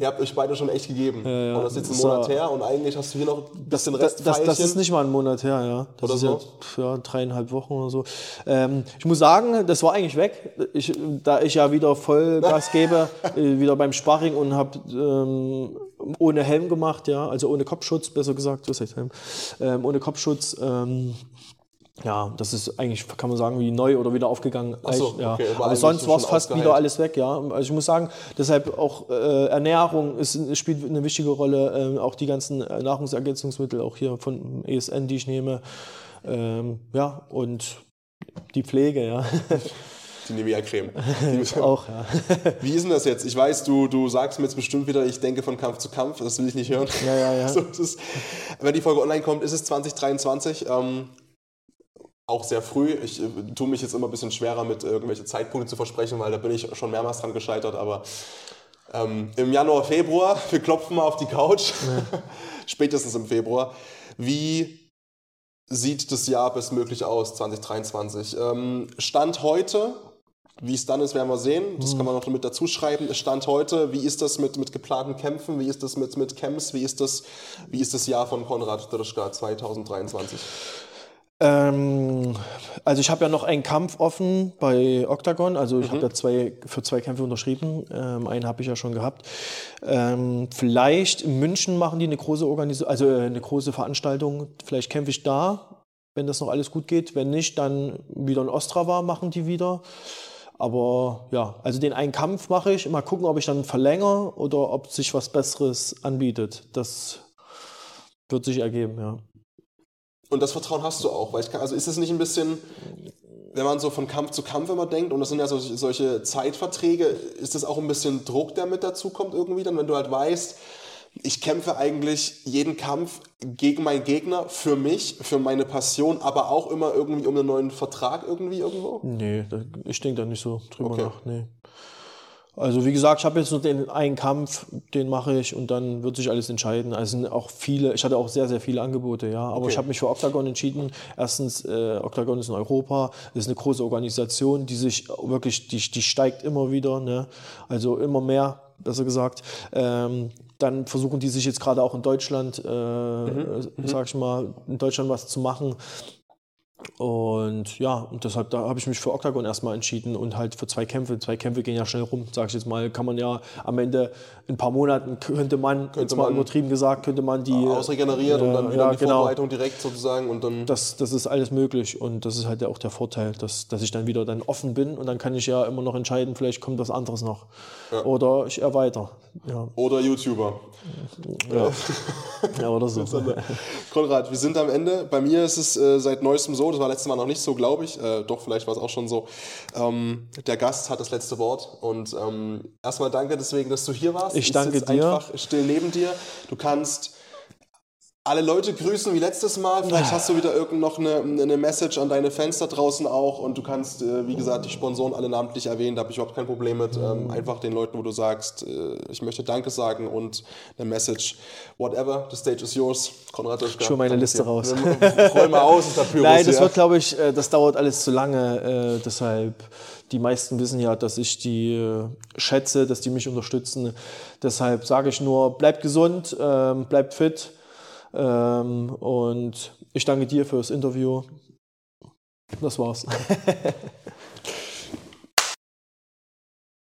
ihr habt euch beide schon echt gegeben. ja. Und das ist jetzt ein Das Monat her und eigentlich hast du hier noch ein bisschen Das, das, das Restfeilchen. ist nicht mal ein Monat her, ja. Das Oder ist so? jetzt ja, dreieinhalb Wochen oder so. Ähm, ich muss sagen, das war eigentlich weg. Ich, da ich ja wieder Vollgas gebe, *laughs* äh, wieder beim Sparring und habe ähm, ohne Helm gemacht, ja, also ohne Kopfschutz, besser gesagt, was heißt Helm? Ähm, ohne Kopfschutz. Ähm, ja, das ist eigentlich, kann man sagen, wie neu oder wieder aufgegangen. So, ja. okay, Aber sonst war es fast ausgeheilt. wieder alles weg, ja. Also ich muss sagen, deshalb auch äh, Ernährung ist, spielt eine wichtige Rolle. Ähm, auch die ganzen äh, Nahrungsergänzungsmittel, auch hier von ESN, die ich nehme. Ähm, ja, und die Pflege, ja. Die Nivea-Creme. Die- *laughs* auch, ja. *laughs* Wie ist denn das jetzt? Ich weiß, du, du sagst mir jetzt bestimmt wieder, ich denke von Kampf zu Kampf. Das will ich nicht hören. Ja, ja, ja. *laughs* So, ist, wenn die Folge online kommt, ist es 2023. Ähm, auch sehr früh. Ich äh, tue mich jetzt immer ein bisschen schwerer, mit irgendwelche Zeitpunkte zu versprechen, weil da bin ich schon mehrmals dran gescheitert. Aber ähm, im Januar, Februar, *laughs* wir klopfen mal auf die Couch, *laughs* spätestens im Februar. Wie sieht das Jahr bestmöglich aus, 2023? Ähm, Stand heute, wie es dann ist, werden wir sehen. Das kann man noch mit dazu schreiben. Stand heute, wie ist das mit, mit geplanten Kämpfen? Wie ist das mit, mit Camps? Wie ist das, wie ist das Jahr von Konrad Drischka 2023? Ähm, also ich habe ja noch einen Kampf offen bei Octagon. Also ich habe ja zwei, für zwei Kämpfe unterschrieben. Ähm, einen habe ich ja schon gehabt. Ähm, vielleicht in München machen die eine große Organisation, also äh, eine große Veranstaltung. Vielleicht kämpfe ich da, wenn das noch alles gut geht. Wenn nicht, dann wieder in Ostrava machen die wieder. Aber ja, also den einen Kampf mache ich. Mal gucken, ob ich dann verlängere oder ob sich was Besseres anbietet. Das wird sich ergeben, ja. Und das Vertrauen hast du auch, weil ich kann, also ist es nicht ein bisschen, wenn man so von Kampf zu Kampf immer denkt, und das sind ja solche, solche Zeitverträge, ist das auch ein bisschen Druck, der mit dazu kommt irgendwie dann, wenn du halt weißt, ich kämpfe eigentlich jeden Kampf gegen meinen Gegner, für mich, für meine Passion, aber auch immer irgendwie um einen neuen Vertrag irgendwie irgendwo? Nee, ich denke da nicht so drüber Okay. nach. Nee. Also wie gesagt, ich habe jetzt nur den einen Kampf, den mache ich und dann wird sich alles entscheiden. Also auch viele, ich hatte auch sehr, sehr viele Angebote, ja. Aber Okay. ich habe mich für Octagon entschieden. Erstens, äh, Octagon ist in Europa, ist eine große Organisation, die sich wirklich, die, die steigt immer wieder, ne? Also immer mehr, besser gesagt. Ähm, dann versuchen die sich jetzt gerade auch in Deutschland, äh, Mhm. sag ich mal, in Deutschland was zu machen. Und ja, und deshalb da habe ich mich für Octagon erstmal entschieden und halt für zwei Kämpfe. Zwei Kämpfe gehen ja schnell rum, sage ich jetzt mal. Kann man ja am Ende in ein paar Monaten könnte man, jetzt mal man- übertrieben gesagt, könnte man die Ausregeneriert und dann Ja, wieder ja, die genau. Vorbereitung direkt sozusagen und dann. das, das ist alles möglich und das ist halt ja auch der Vorteil, dass, dass ich dann wieder dann offen bin und dann kann ich ja immer noch entscheiden, vielleicht kommt was anderes noch. Oder ich erweitere. Ja, Oder YouTuber. ja. *laughs* ja oder so. Konrad, wir sind am Ende. Bei mir ist es äh, seit neuestem so, das war letztes Mal noch nicht so, glaube ich. Äh, doch, vielleicht war es auch schon so. Ähm, der Gast hat das letzte Wort. Und ähm, erstmal danke deswegen, dass du hier warst. Ich danke sitz dir. einfach still neben dir. Du kannst alle Leute grüßen wie letztes Mal. Vielleicht hast du wieder irgend noch eine, eine Message an deine Fans da draußen auch. Und du kannst, äh, wie gesagt, die Sponsoren alle namentlich erwähnen. Da habe ich überhaupt kein Problem mit. Ähm, einfach den Leuten, wo du sagst, äh, ich möchte Danke sagen und eine Message. Whatever, the stage is yours. Konrad Duschka. Ich hol meine Liste raus. Roll mal aus, ist *laughs* Pyros Nein, das wird, glaube ich, äh, das dauert alles zu lange. äh, Deshalb, die meisten wissen ja, dass ich die äh, schätze, dass die mich unterstützen. Deshalb sage ich nur, bleibt gesund, ähm, bleibt fit. Ähm, Und ich danke dir fürs Interview. Das war's. *laughs*